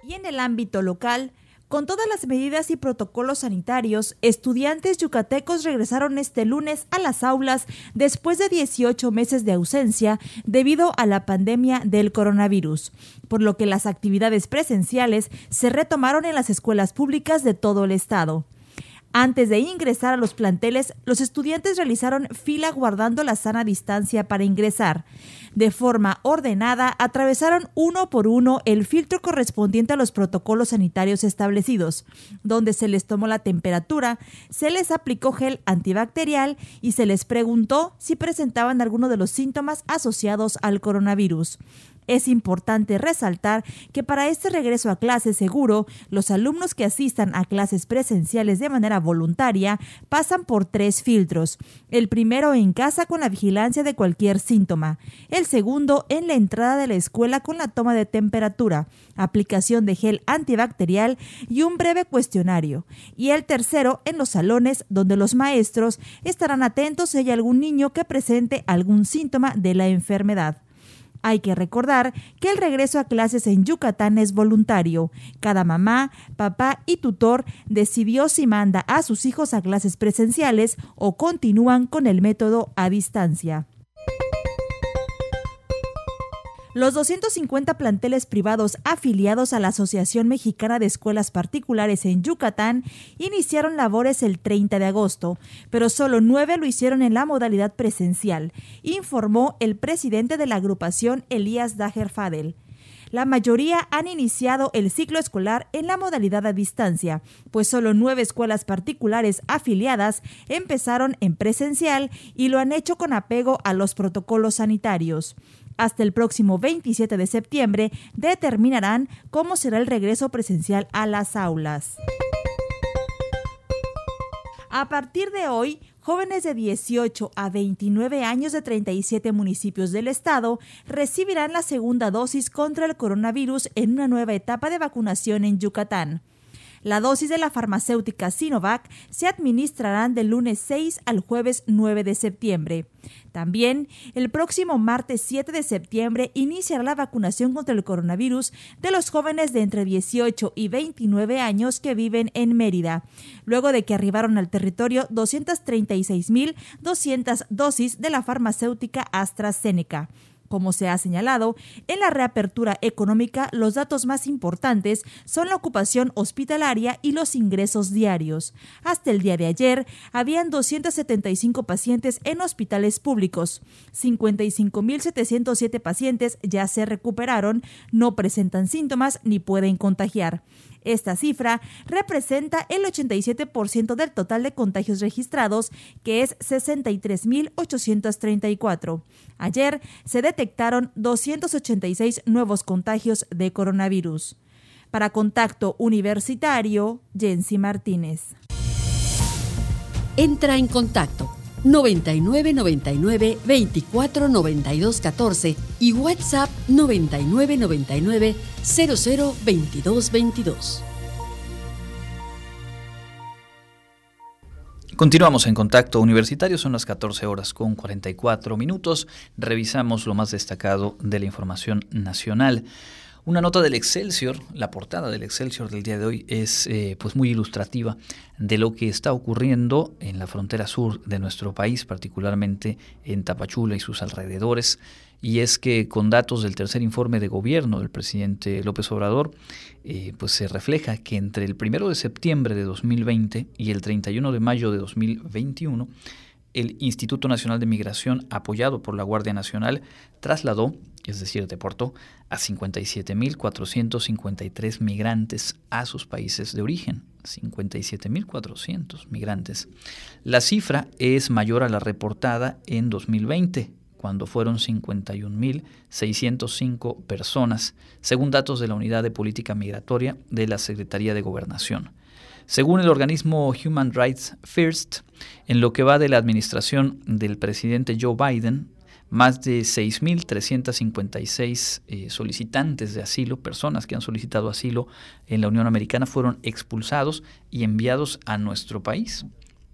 Y en el ámbito local, con todas las medidas y protocolos sanitarios, estudiantes yucatecos regresaron este lunes a las aulas después de 18 meses de ausencia debido a la pandemia del coronavirus, por lo que las actividades presenciales se retomaron en las escuelas públicas de todo el estado. Antes de ingresar a los planteles, los estudiantes realizaron fila guardando la sana distancia para ingresar. De forma ordenada, atravesaron uno por uno el filtro correspondiente a los protocolos sanitarios establecidos, donde se les tomó la temperatura, se les aplicó gel antibacterial y se les preguntó si presentaban alguno de los síntomas asociados al coronavirus. Es importante resaltar que para este regreso a clase seguro, los alumnos que asistan a clases presenciales de manera voluntaria pasan por tres filtros. El primero en casa con la vigilancia de cualquier síntoma. El segundo en la entrada de la escuela con la toma de temperatura, aplicación de gel antibacterial y un breve cuestionario. Y el tercero en los salones donde los maestros estarán atentos si hay algún niño que presente algún síntoma de la enfermedad. Hay que recordar que el regreso a clases en Yucatán es voluntario. Cada mamá, papá y tutor decidió si manda a sus hijos a clases presenciales o continúan con el método a distancia. Los 250 planteles privados afiliados a la Asociación Mexicana de Escuelas Particulares en Yucatán iniciaron labores el 30 de agosto, pero solo nueve lo hicieron en la modalidad presencial, informó el presidente de la agrupación Elías Dager Fadel. La mayoría han iniciado el ciclo escolar en la modalidad a distancia, pues solo nueve escuelas particulares afiliadas empezaron en presencial y lo han hecho con apego a los protocolos sanitarios. Hasta el próximo 27 de septiembre determinarán cómo será el regreso presencial a las aulas. A partir de hoy, jóvenes de 18 a 29 años de 37 municipios del estado recibirán la segunda dosis contra el coronavirus en una nueva etapa de vacunación en Yucatán. La dosis de la farmacéutica Sinovac se administrarán del lunes 6 al jueves 9 de septiembre. También, el próximo martes 7 de septiembre iniciará la vacunación contra el coronavirus de los jóvenes de entre 18 y 29 años que viven en Mérida, luego de que arribaron al territorio 236.200 dosis de la farmacéutica AstraZeneca. Como se ha señalado, en la reapertura económica los datos más importantes son la ocupación hospitalaria y los ingresos diarios. Hasta el día de ayer, habían 275 pacientes en hospitales públicos. 55.707 pacientes ya se recuperaron, no presentan síntomas ni pueden contagiar. Esta cifra representa el 87% del total de contagios registrados, que es 63.834. Ayer se detectaron 286 nuevos contagios de coronavirus. Para Contacto Universitario, Jensi Martínez. Entra en contacto 9999 24 92 14 y WhatsApp 9999 00 22 22. Continuamos en contacto universitario, son las 14 horas con 44 minutos. Revisamos lo más destacado de la información nacional. Una nota del Excelsior, la portada del Excelsior del día de hoy es eh, pues muy ilustrativa de lo que está ocurriendo en la frontera sur de nuestro país, particularmente en Tapachula y sus alrededores. Y es que con datos del tercer informe de gobierno del presidente López Obrador, eh, pues se refleja que entre el primero de septiembre de 2020 y el 31 de mayo de 2021, el Instituto Nacional de Migración, apoyado por la Guardia Nacional, trasladó, es decir, deportó a 57.453 migrantes a sus países de origen. 57.400 migrantes. La cifra es mayor a la reportada en 2020, cuando fueron 51.605 personas, según datos de la Unidad de Política Migratoria de la Secretaría de Gobernación. Según el organismo Human Rights First, en lo que va de la administración del presidente Joe Biden, más de 6.356 eh, solicitantes de asilo, personas que han solicitado asilo en la Unión Americana, fueron expulsados y enviados a nuestro país.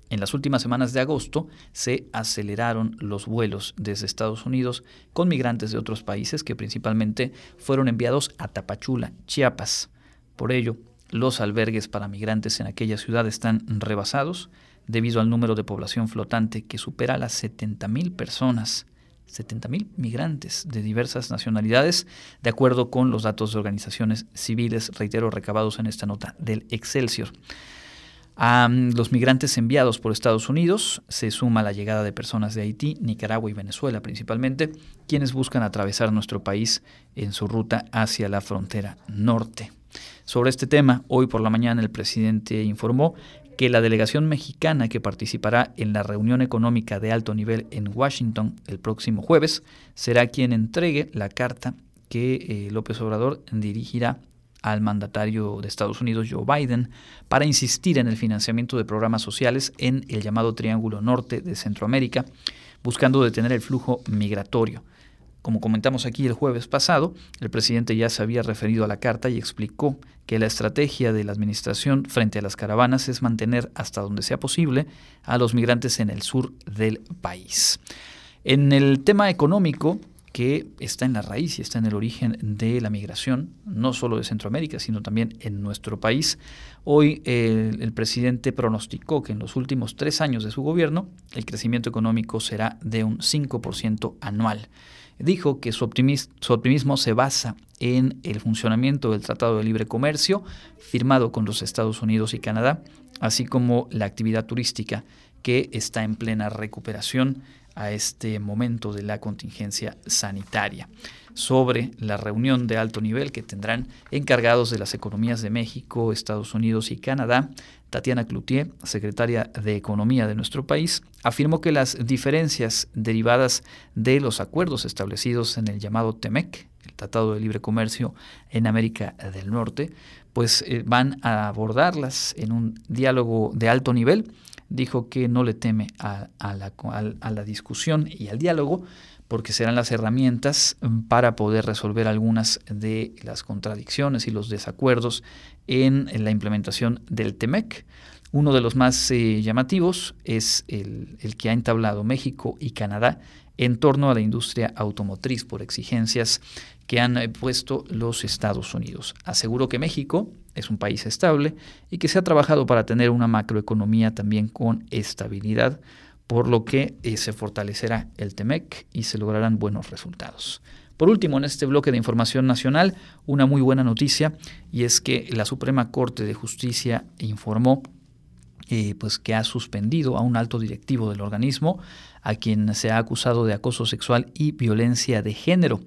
En las últimas semanas de agosto se aceleraron los vuelos desde Estados Unidos con migrantes de otros países que principalmente fueron enviados a Tapachula, Chiapas. Por ello, los albergues para migrantes en aquella ciudad están rebasados debido al número de población flotante que supera las 70.000 personas. 70.000 migrantes de diversas nacionalidades, de acuerdo con los datos de organizaciones civiles, reitero, recabados en esta nota del Excelsior. A los migrantes enviados por Estados Unidos se suma la llegada de personas de Haití, Nicaragua y Venezuela principalmente, quienes buscan atravesar nuestro país en su ruta hacia la frontera norte. Sobre este tema, hoy por la mañana el presidente informó que la delegación mexicana que participará en la reunión económica de alto nivel en Washington el próximo jueves será quien entregue la carta que eh, López Obrador dirigirá al mandatario de Estados Unidos, Joe Biden, para insistir en el financiamiento de programas sociales en el llamado Triángulo Norte de Centroamérica, buscando detener el flujo migratorio. Como comentamos aquí el jueves pasado, el presidente ya se había referido a la carta y explicó que la estrategia de la administración frente a las caravanas es mantener hasta donde sea posible a los migrantes en el sur del país. En el tema económico, que está en la raíz y está en el origen de la migración, no solo de Centroamérica, sino también en nuestro país. Hoy el, presidente pronosticó que en los últimos tres años de su gobierno el crecimiento económico será de un 5% anual dijo que su optimismo, se basa en el funcionamiento del Tratado de Libre Comercio firmado con los Estados Unidos y Canadá, así como la actividad turística que está en plena recuperación a este momento de la contingencia sanitaria. Sobre la reunión de alto nivel que tendrán encargados de las economías de México, Estados Unidos y Canadá, Tatiana Cloutier, secretaria de Economía de nuestro país, afirmó que las diferencias derivadas de los acuerdos establecidos en el llamado TEMEC, el Tratado de Libre Comercio en América del Norte, pues eh, van a abordarlas en un diálogo de alto nivel. Dijo que no le teme a, la, a la discusión y al diálogo, porque serán las herramientas para poder resolver algunas de las contradicciones y los desacuerdos en, la implementación del TEMEC. Uno de los más eh, llamativos es el, que ha entablado México y Canadá en torno a la industria automotriz por exigencias que han eh, puesto los Estados Unidos. Aseguro que México es un país estable y que se ha trabajado para tener una macroeconomía también con estabilidad, por lo que eh, se fortalecerá el TEMEC y se lograrán buenos resultados. Por último, en este bloque de información nacional, una muy buena noticia y es que la Suprema Corte de Justicia informó eh, pues que ha suspendido a un alto directivo del organismo a quien se ha acusado de acoso sexual y violencia de género.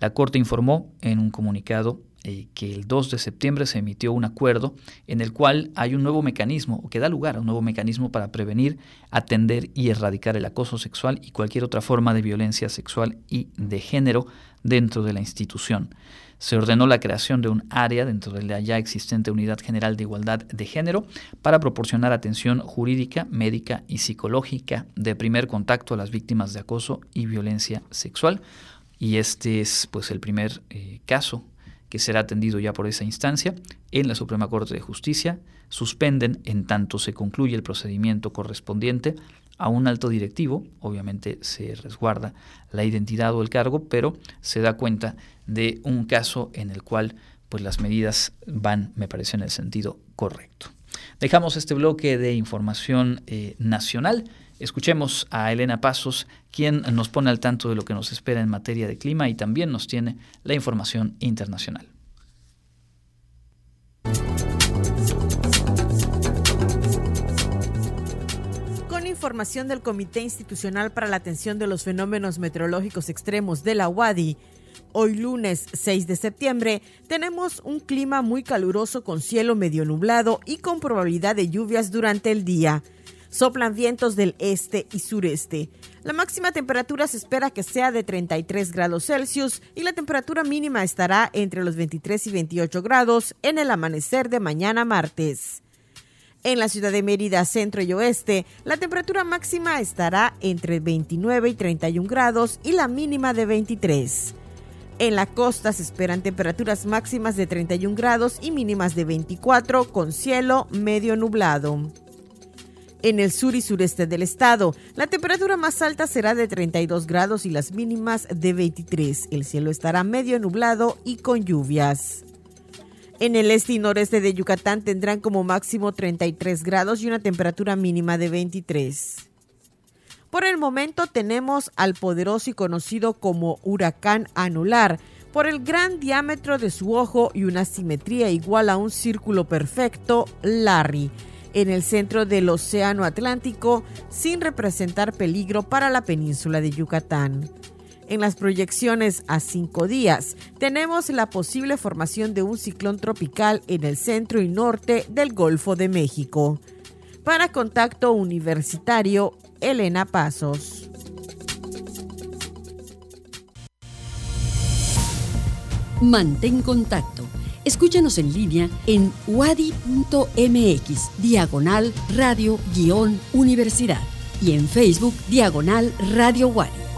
La Corte informó en un comunicado eh, que el 2 de septiembre se emitió un acuerdo en el cual hay un nuevo mecanismo, o que da lugar a un nuevo mecanismo para prevenir, atender y erradicar el acoso sexual y cualquier otra forma de violencia sexual y de género dentro de la institución. Se ordenó la creación de un área dentro de la ya existente Unidad General de Igualdad de Género para proporcionar atención jurídica, médica y psicológica de primer contacto a las víctimas de acoso y violencia sexual. Y este es pues el primer eh, caso que será atendido ya por esa instancia en la Suprema Corte de Justicia. Suspenden en tanto se concluye el procedimiento correspondiente a un alto directivo, obviamente se resguarda la identidad o el cargo, pero se da cuenta de un caso en el cual pues las medidas van, me parece, en el sentido correcto. Dejamos este bloque de información eh, nacional. Escuchemos a Elena Pasos, quien nos pone al tanto de lo que nos espera en materia de clima y también nos tiene la información internacional. Información del Comité Institucional para la Atención de los Fenómenos Meteorológicos Extremos de la UADI, hoy lunes 6 de septiembre tenemos un clima muy caluroso con cielo medio nublado y con probabilidad de lluvias durante el día. Soplan vientos del este y sureste. La máxima temperatura se espera que sea de 33 grados Celsius y la temperatura mínima estará entre los 23 y 28 grados en el amanecer de mañana martes. En la ciudad de Mérida, centro y oeste, la temperatura máxima estará entre 29 y 31 grados y la mínima de 23. En la costa se esperan temperaturas máximas de 31 grados y mínimas de 24 con cielo medio nublado. En el sur y sureste del estado, la temperatura más alta será de 32 grados y las mínimas de 23. El cielo estará medio nublado y con lluvias. En el este y noreste de Yucatán tendrán como máximo 33 grados y una temperatura mínima de 23. Por el momento tenemos al poderoso y conocido como huracán anular por el gran diámetro de su ojo y una simetría igual a un círculo perfecto, Larry, en el centro del Océano Atlántico sin representar peligro para la península de Yucatán. En las proyecciones a cinco días tenemos la posible formación de un ciclón tropical en el centro y norte del Golfo de México. Para Contacto Universitario, Elena Pasos. Mantén contacto. Escúchanos en línea en wadi.mx, diagonal radio-universidad y en Facebook, diagonal radio Wadi.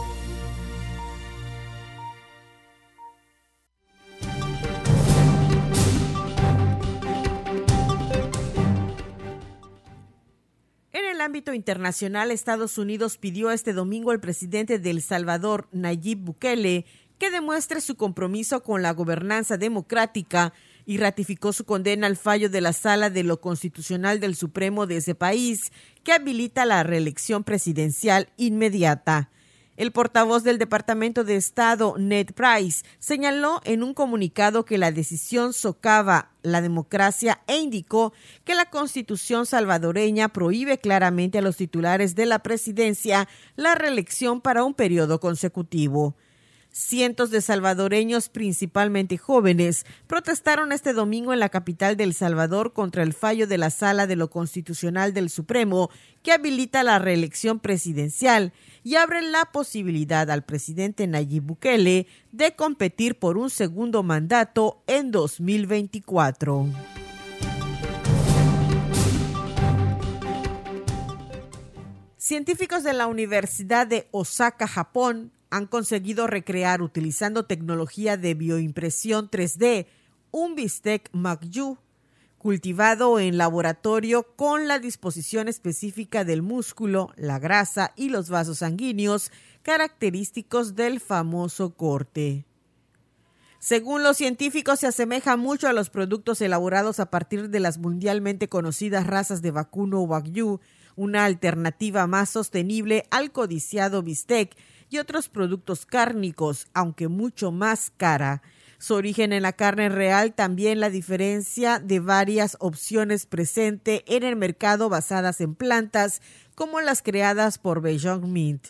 Ámbito internacional, Estados Unidos pidió este domingo al presidente de El Salvador, Nayib Bukele, que demuestre su compromiso con la gobernanza democrática y ratificó su condena al fallo de la Sala de lo Constitucional del Supremo de ese país, que habilita la reelección presidencial inmediata. El portavoz del Departamento de Estado, Ned Price, señaló en un comunicado que la decisión socava la democracia e indicó que la constitución salvadoreña prohíbe claramente a los titulares de la presidencia la reelección para un periodo consecutivo. Cientos de salvadoreños, principalmente jóvenes, protestaron este domingo en la capital de El Salvador contra el fallo de la Sala de lo Constitucional del Supremo que habilita la reelección presidencial y abre la posibilidad al presidente Nayib Bukele de competir por un segundo mandato en 2024. Científicos de la Universidad de Osaka, Japón, han conseguido recrear utilizando tecnología de bioimpresión 3D un bistec Magyu cultivado en laboratorio con la disposición específica del músculo, la grasa y los vasos sanguíneos característicos del famoso corte. Según los científicos, se asemeja mucho a los productos elaborados a partir de las mundialmente conocidas razas de vacuno Wagyu, una alternativa más sostenible al codiciado bistec y otros productos cárnicos, aunque mucho más cara su origen en la carne real, también la diferencia de varias opciones presente en el mercado basadas en plantas, como las creadas por Beyond Mint.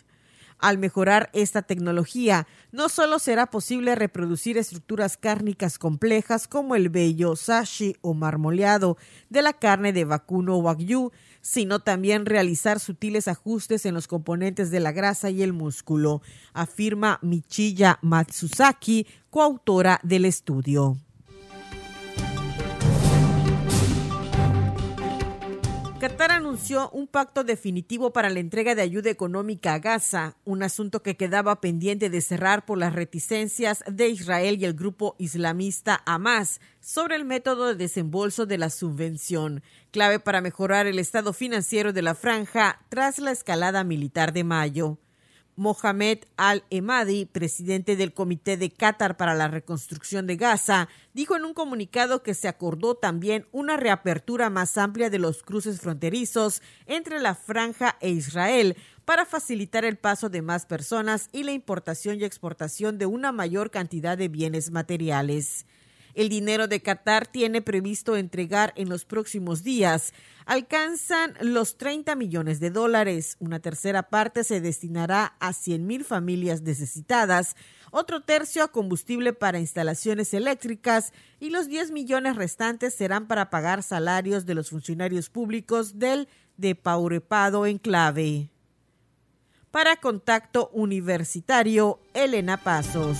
Al mejorar esta tecnología, no solo será posible reproducir estructuras cárnicas complejas como el vello, sashi o marmoleado de la carne de vacuno wagyu, sino también realizar sutiles ajustes en los componentes de la grasa y el músculo, afirma Michiya Matsusaki, coautora del estudio. Qatar anunció un pacto definitivo para la entrega de ayuda económica a Gaza, un asunto que quedaba pendiente de cerrar por las reticencias de Israel y el grupo islamista Hamas sobre el método de desembolso de la subvención, clave para mejorar el estado financiero de la franja tras la escalada militar de mayo. Mohamed Al-Emadi, presidente del Comité de Qatar para la Reconstrucción de Gaza, dijo en un comunicado que se acordó también una reapertura más amplia de los cruces fronterizos entre la franja e Israel para facilitar el paso de más personas y la importación y exportación de una mayor cantidad de bienes materiales. El dinero de Qatar tiene previsto entregar en los próximos días alcanzan los 30 millones de dólares. Una tercera parte se destinará a 100 mil familias necesitadas, otro tercio a combustible para instalaciones eléctricas y los 10 millones restantes serán para pagar salarios de los funcionarios públicos del de Paurepado Enclave. Para Contacto Universitario, Elena Pasos.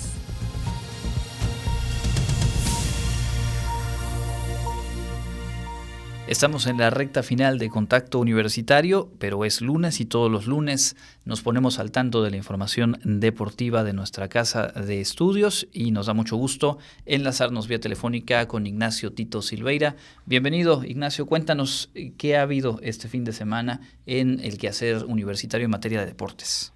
Estamos en la recta final de Contacto Universitario, pero es lunes y todos los lunes nos ponemos al tanto de la información deportiva de nuestra casa de estudios y nos da mucho gusto enlazarnos vía telefónica con Ignacio Tito Silveira. Bienvenido, Ignacio. Cuéntanos eh, qué ha habido este fin de semana en el quehacer universitario en materia de deportes.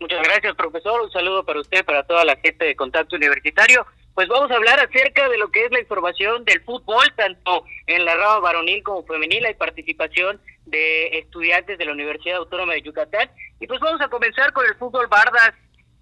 Muchas gracias, profesor. Un saludo para usted, para toda la gente de Contacto Universitario pues vamos a hablar acerca de lo que es la información del fútbol, tanto en la rama varonil como femenil. Hay participación de estudiantes de la Universidad Autónoma de Yucatán. Y pues vamos a comenzar con el fútbol Bardas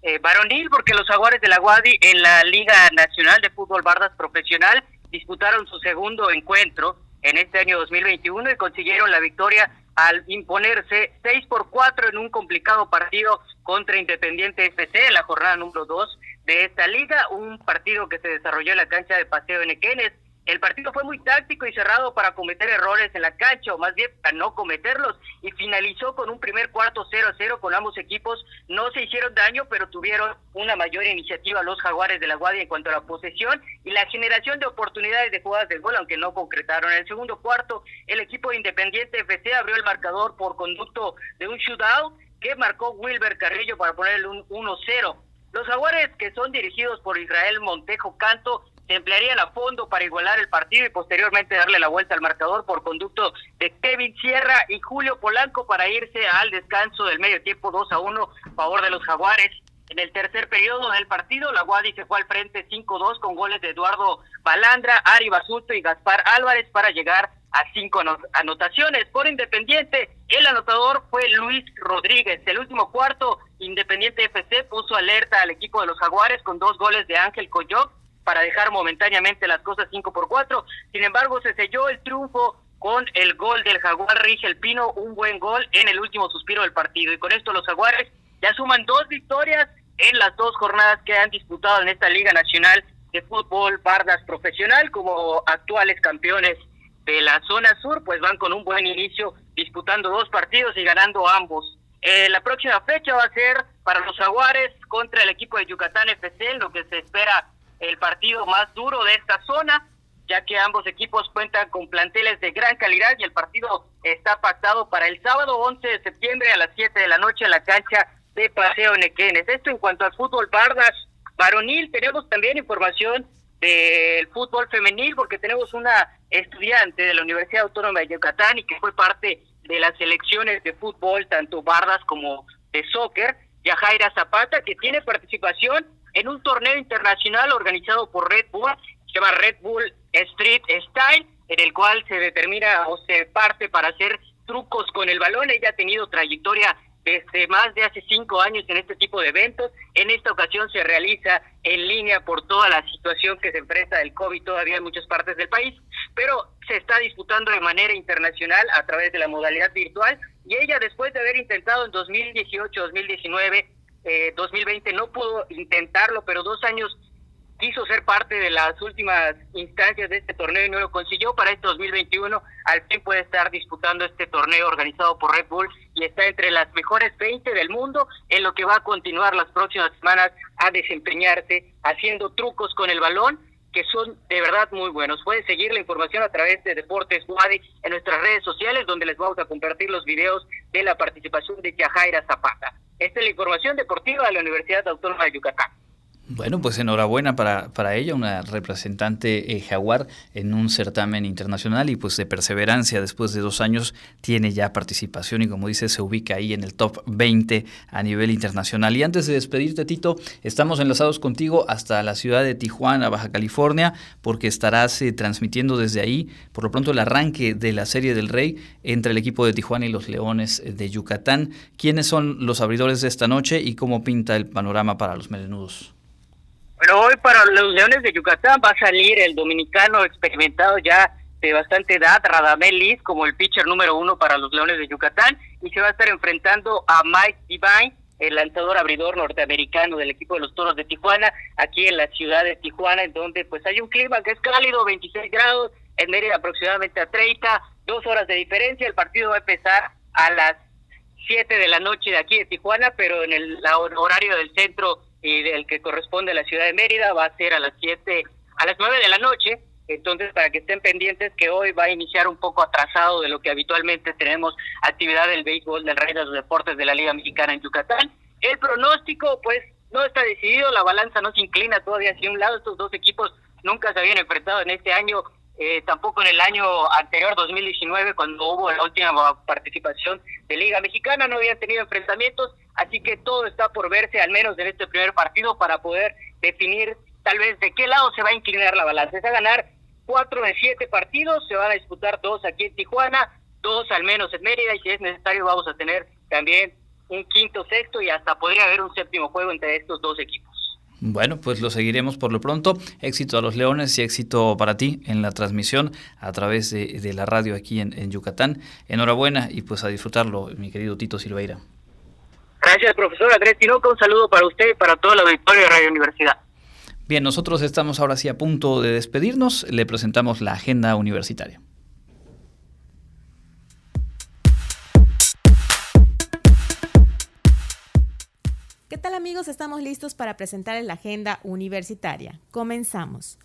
eh, varonil, porque los Jaguares de la Guadi en la Liga Nacional de Fútbol Bardas Profesional disputaron su segundo encuentro en este año 2021 y consiguieron la victoria al imponerse 6 por 4 en un complicado partido contra Independiente FC en la jornada número 2 de esta liga, un partido que se desarrolló en la cancha de Paseo en Equenes. El partido fue muy táctico y cerrado para cometer errores en la cancha, o más bien para no cometerlos, y finalizó con un primer cuarto 0-0 con ambos equipos. No se hicieron daño, pero tuvieron una mayor iniciativa los jaguares de la Guardia en cuanto a la posesión y la generación de oportunidades de jugadas de gol, aunque no concretaron. En el segundo cuarto, el equipo Independiente FC abrió el marcador por conducto de un shootout que marcó Wilber Carrillo para ponerle un 1-0. Los jaguares que son dirigidos por Israel Montejo Canto se emplearían a fondo para igualar el partido y posteriormente darle la vuelta al marcador por conducto de Kevin Sierra y Julio Polanco para irse al descanso del medio tiempo 2 a 1 a favor de los jaguares. En el tercer periodo del partido, la Guadi se fue al frente 5-2 con goles de Eduardo Balandra, Ari Basulto y Gaspar Álvarez para llegar a cinco anotaciones. Por Independiente, el anotador fue Luis Rodríguez. El último cuarto, Independiente FC puso alerta al equipo de los Jaguares con dos goles de Ángel Coyoc para dejar momentáneamente las cosas 5 por 4. Sin embargo, se selló el triunfo con el gol del Jaguar Rigel Pino, un buen gol en el último suspiro del partido. Y con esto los Jaguares ya suman dos victorias en las dos jornadas que han disputado en esta Liga Nacional de Fútbol Bardas Profesional como actuales campeones de la zona sur, pues van con un buen inicio disputando dos partidos y ganando ambos. Eh, la próxima fecha va a ser para los Jaguares contra el equipo de Yucatán FC, lo que se espera el partido más duro de esta zona, ya que ambos equipos cuentan con planteles de gran calidad y el partido está pactado para el sábado 11 de septiembre a las 7 de la noche en la cancha de Paseo Nequenes. Esto en cuanto al fútbol Bardas varonil, tenemos también información del fútbol femenil porque tenemos una estudiante de la Universidad Autónoma de Yucatán y que fue parte de las selecciones de fútbol, tanto bardas como de soccer, Yajaira Zapata, que tiene participación en un torneo internacional organizado por Red Bull, se llama Red Bull Street Style, en el cual se determina o se parte para hacer trucos con el balón. Ella ha tenido trayectoria desde más de hace cinco años en este tipo de eventos. En esta ocasión se realiza en línea por toda la situación que se enfrenta el COVID todavía en muchas partes del país, pero se está disputando de manera internacional a través de la modalidad virtual y ella después de haber intentado en 2018, 2019, eh, 2020 no pudo intentarlo, pero dos años quiso ser parte de las últimas instancias de este torneo y no lo consiguió. Para este 2021 al fin puede estar disputando este torneo organizado por Red Bull y está entre las mejores 20 del mundo en lo que va a continuar las próximas semanas a desempeñarse haciendo trucos con el balón que son de verdad muy buenos. Pueden seguir la información a través de Deportes Wadi en nuestras redes sociales donde les vamos a compartir los videos de la participación de Yajaira Zapata. Esta es la información deportiva de la Universidad Autónoma de Yucatán. Bueno, pues enhorabuena para, para ella, una representante eh, jaguar en un certamen internacional y pues de perseverancia después de dos años tiene ya participación y como dice se ubica ahí en el top 20 a nivel internacional. Y antes de despedirte Tito, estamos enlazados contigo hasta la ciudad de Tijuana, Baja California, porque estarás eh, transmitiendo desde ahí por lo pronto el arranque de la Serie del Rey entre el equipo de Tijuana y los Leones de Yucatán. ¿Quiénes son los abridores de esta noche y cómo pinta el panorama para los melenudos? Pero hoy para los Leones de Yucatán va a salir el dominicano experimentado ya de bastante edad, Radamel Liz, como el pitcher número uno para los Leones de Yucatán, y se va a estar enfrentando a Mike Divine, el lanzador abridor norteamericano del equipo de los Toros de Tijuana, aquí en la ciudad de Tijuana, en donde pues hay un clima que es cálido, 26 grados, en Mérida aproximadamente a 30, dos horas de diferencia, el partido va a empezar a las 7 de la noche de aquí de Tijuana, pero en el horario del centro y del que corresponde a la ciudad de Mérida va a ser a las 7, a las 9 de la noche. Entonces, para que estén pendientes que hoy va a iniciar un poco atrasado de lo que habitualmente tenemos actividad del béisbol del Rey de los Deportes de la Liga Mexicana en Yucatán. El pronóstico, pues, no está decidido, la balanza no se inclina todavía hacia un lado. Estos dos equipos nunca se habían enfrentado en este año, eh, tampoco en el año anterior, 2019, cuando hubo la última participación de Liga Mexicana, no habían tenido enfrentamientos. Así que todo está por verse, al menos en este primer partido, para poder definir tal vez de qué lado se va a inclinar la balanza. Es a ganar cuatro de siete partidos, se van a disputar dos aquí en Tijuana, dos al menos en Mérida, y si es necesario vamos a tener también un quinto, sexto y hasta podría haber un séptimo juego entre estos dos equipos. Bueno, pues lo seguiremos por lo pronto. Éxito a los Leones y éxito para ti en la transmisión a través de, la radio aquí en, en Yucatán. Enhorabuena y pues a disfrutarlo, mi querido Tito Silveira. Gracias, profesor Andrés Tinoco. Un saludo para usted y para toda la auditorio de Radio Universidad. Bien, nosotros estamos ahora sí a punto de despedirnos. Le presentamos la agenda universitaria. ¿Qué tal amigos? Estamos listos para presentarles la agenda universitaria. Comenzamos.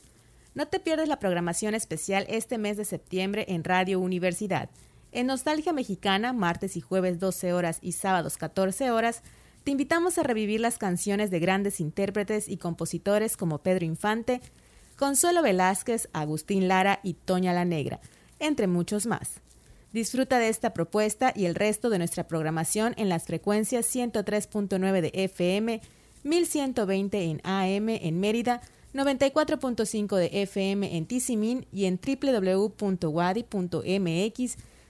No te pierdas la programación especial este mes de septiembre en Radio Universidad. En Nostalgia Mexicana, martes y jueves 12 horas y sábados 14 horas, te invitamos a revivir las canciones de grandes intérpretes y compositores como Pedro Infante, Consuelo Velázquez, Agustín Lara y Toña la Negra, entre muchos más. Disfruta de esta propuesta y el resto de nuestra programación en las frecuencias 103.9 de FM, 1120 en AM en Mérida, 94.5 de FM en Tizimín y en www.wadi.mx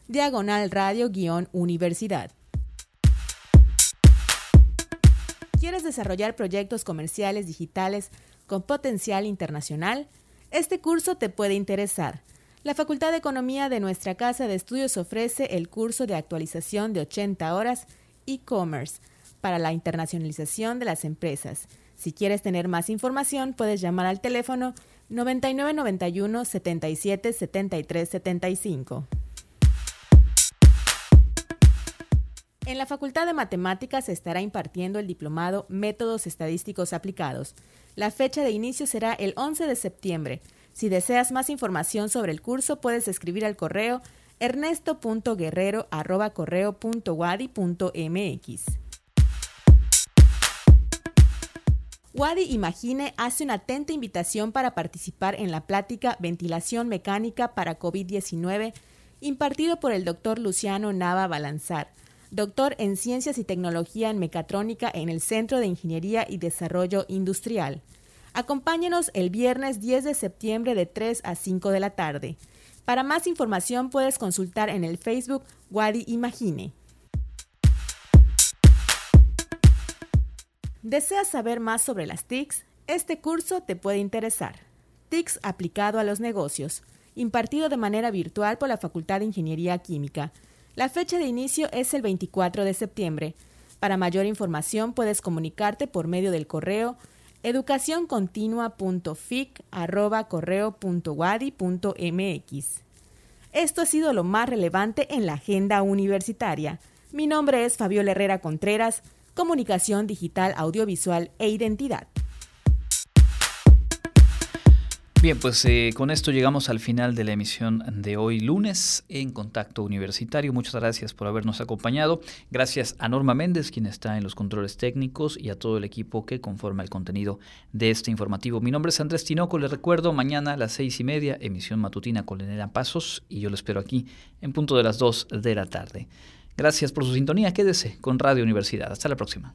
diagonal radio-universidad. ¿Quieres desarrollar proyectos comerciales digitales con potencial internacional? Este curso te puede interesar. La Facultad de Economía de nuestra Casa de Estudios ofrece el curso de actualización de 80 horas e-commerce para la internacionalización de las empresas. Si quieres tener más información, puedes llamar al teléfono 9991 77 73 75. En la Facultad de Matemáticas se estará impartiendo el diplomado Métodos Estadísticos Aplicados. La fecha de inicio será el 11 de septiembre. Si deseas más información sobre el curso, puedes escribir al correo ernesto.guerrero.wadi.mx. Wadi Imagine hace una atenta invitación para participar en la plática Ventilación Mecánica para COVID-19 impartido por el doctor Luciano Nava Balanzar doctor en Ciencias y Tecnología en Mecatrónica en el Centro de Ingeniería y Desarrollo Industrial. Acompáñenos el viernes 10 de septiembre de 3 a 5 de la tarde. Para más información puedes consultar en el Facebook Wadi Imagine. ¿Deseas saber más sobre las TICs? Este curso te puede interesar. TICS aplicado a los negocios, impartido de manera virtual por la Facultad de Ingeniería Química. La fecha de inicio es el 24 de septiembre. Para mayor información puedes comunicarte por medio del correo educacioncontinua.fic@correo.wadi.mx. Esto ha sido lo más relevante en la agenda universitaria. Mi nombre es Fabiola Herrera Contreras, Comunicación Digital, Audiovisual e Identidad. Bien, pues eh, con esto llegamos al final de la emisión de hoy lunes en Contacto Universitario. Muchas gracias por habernos acompañado. Gracias a Norma Méndez, quien está en los controles técnicos, y a todo el equipo que conforma el contenido de este informativo. Mi nombre es Andrés Tinoco. Les recuerdo, mañana a las seis y media, emisión matutina con Lenera Pasos, y yo lo espero aquí en punto de las dos de la tarde. Gracias por su sintonía. Quédese con Radio Universidad. Hasta la próxima.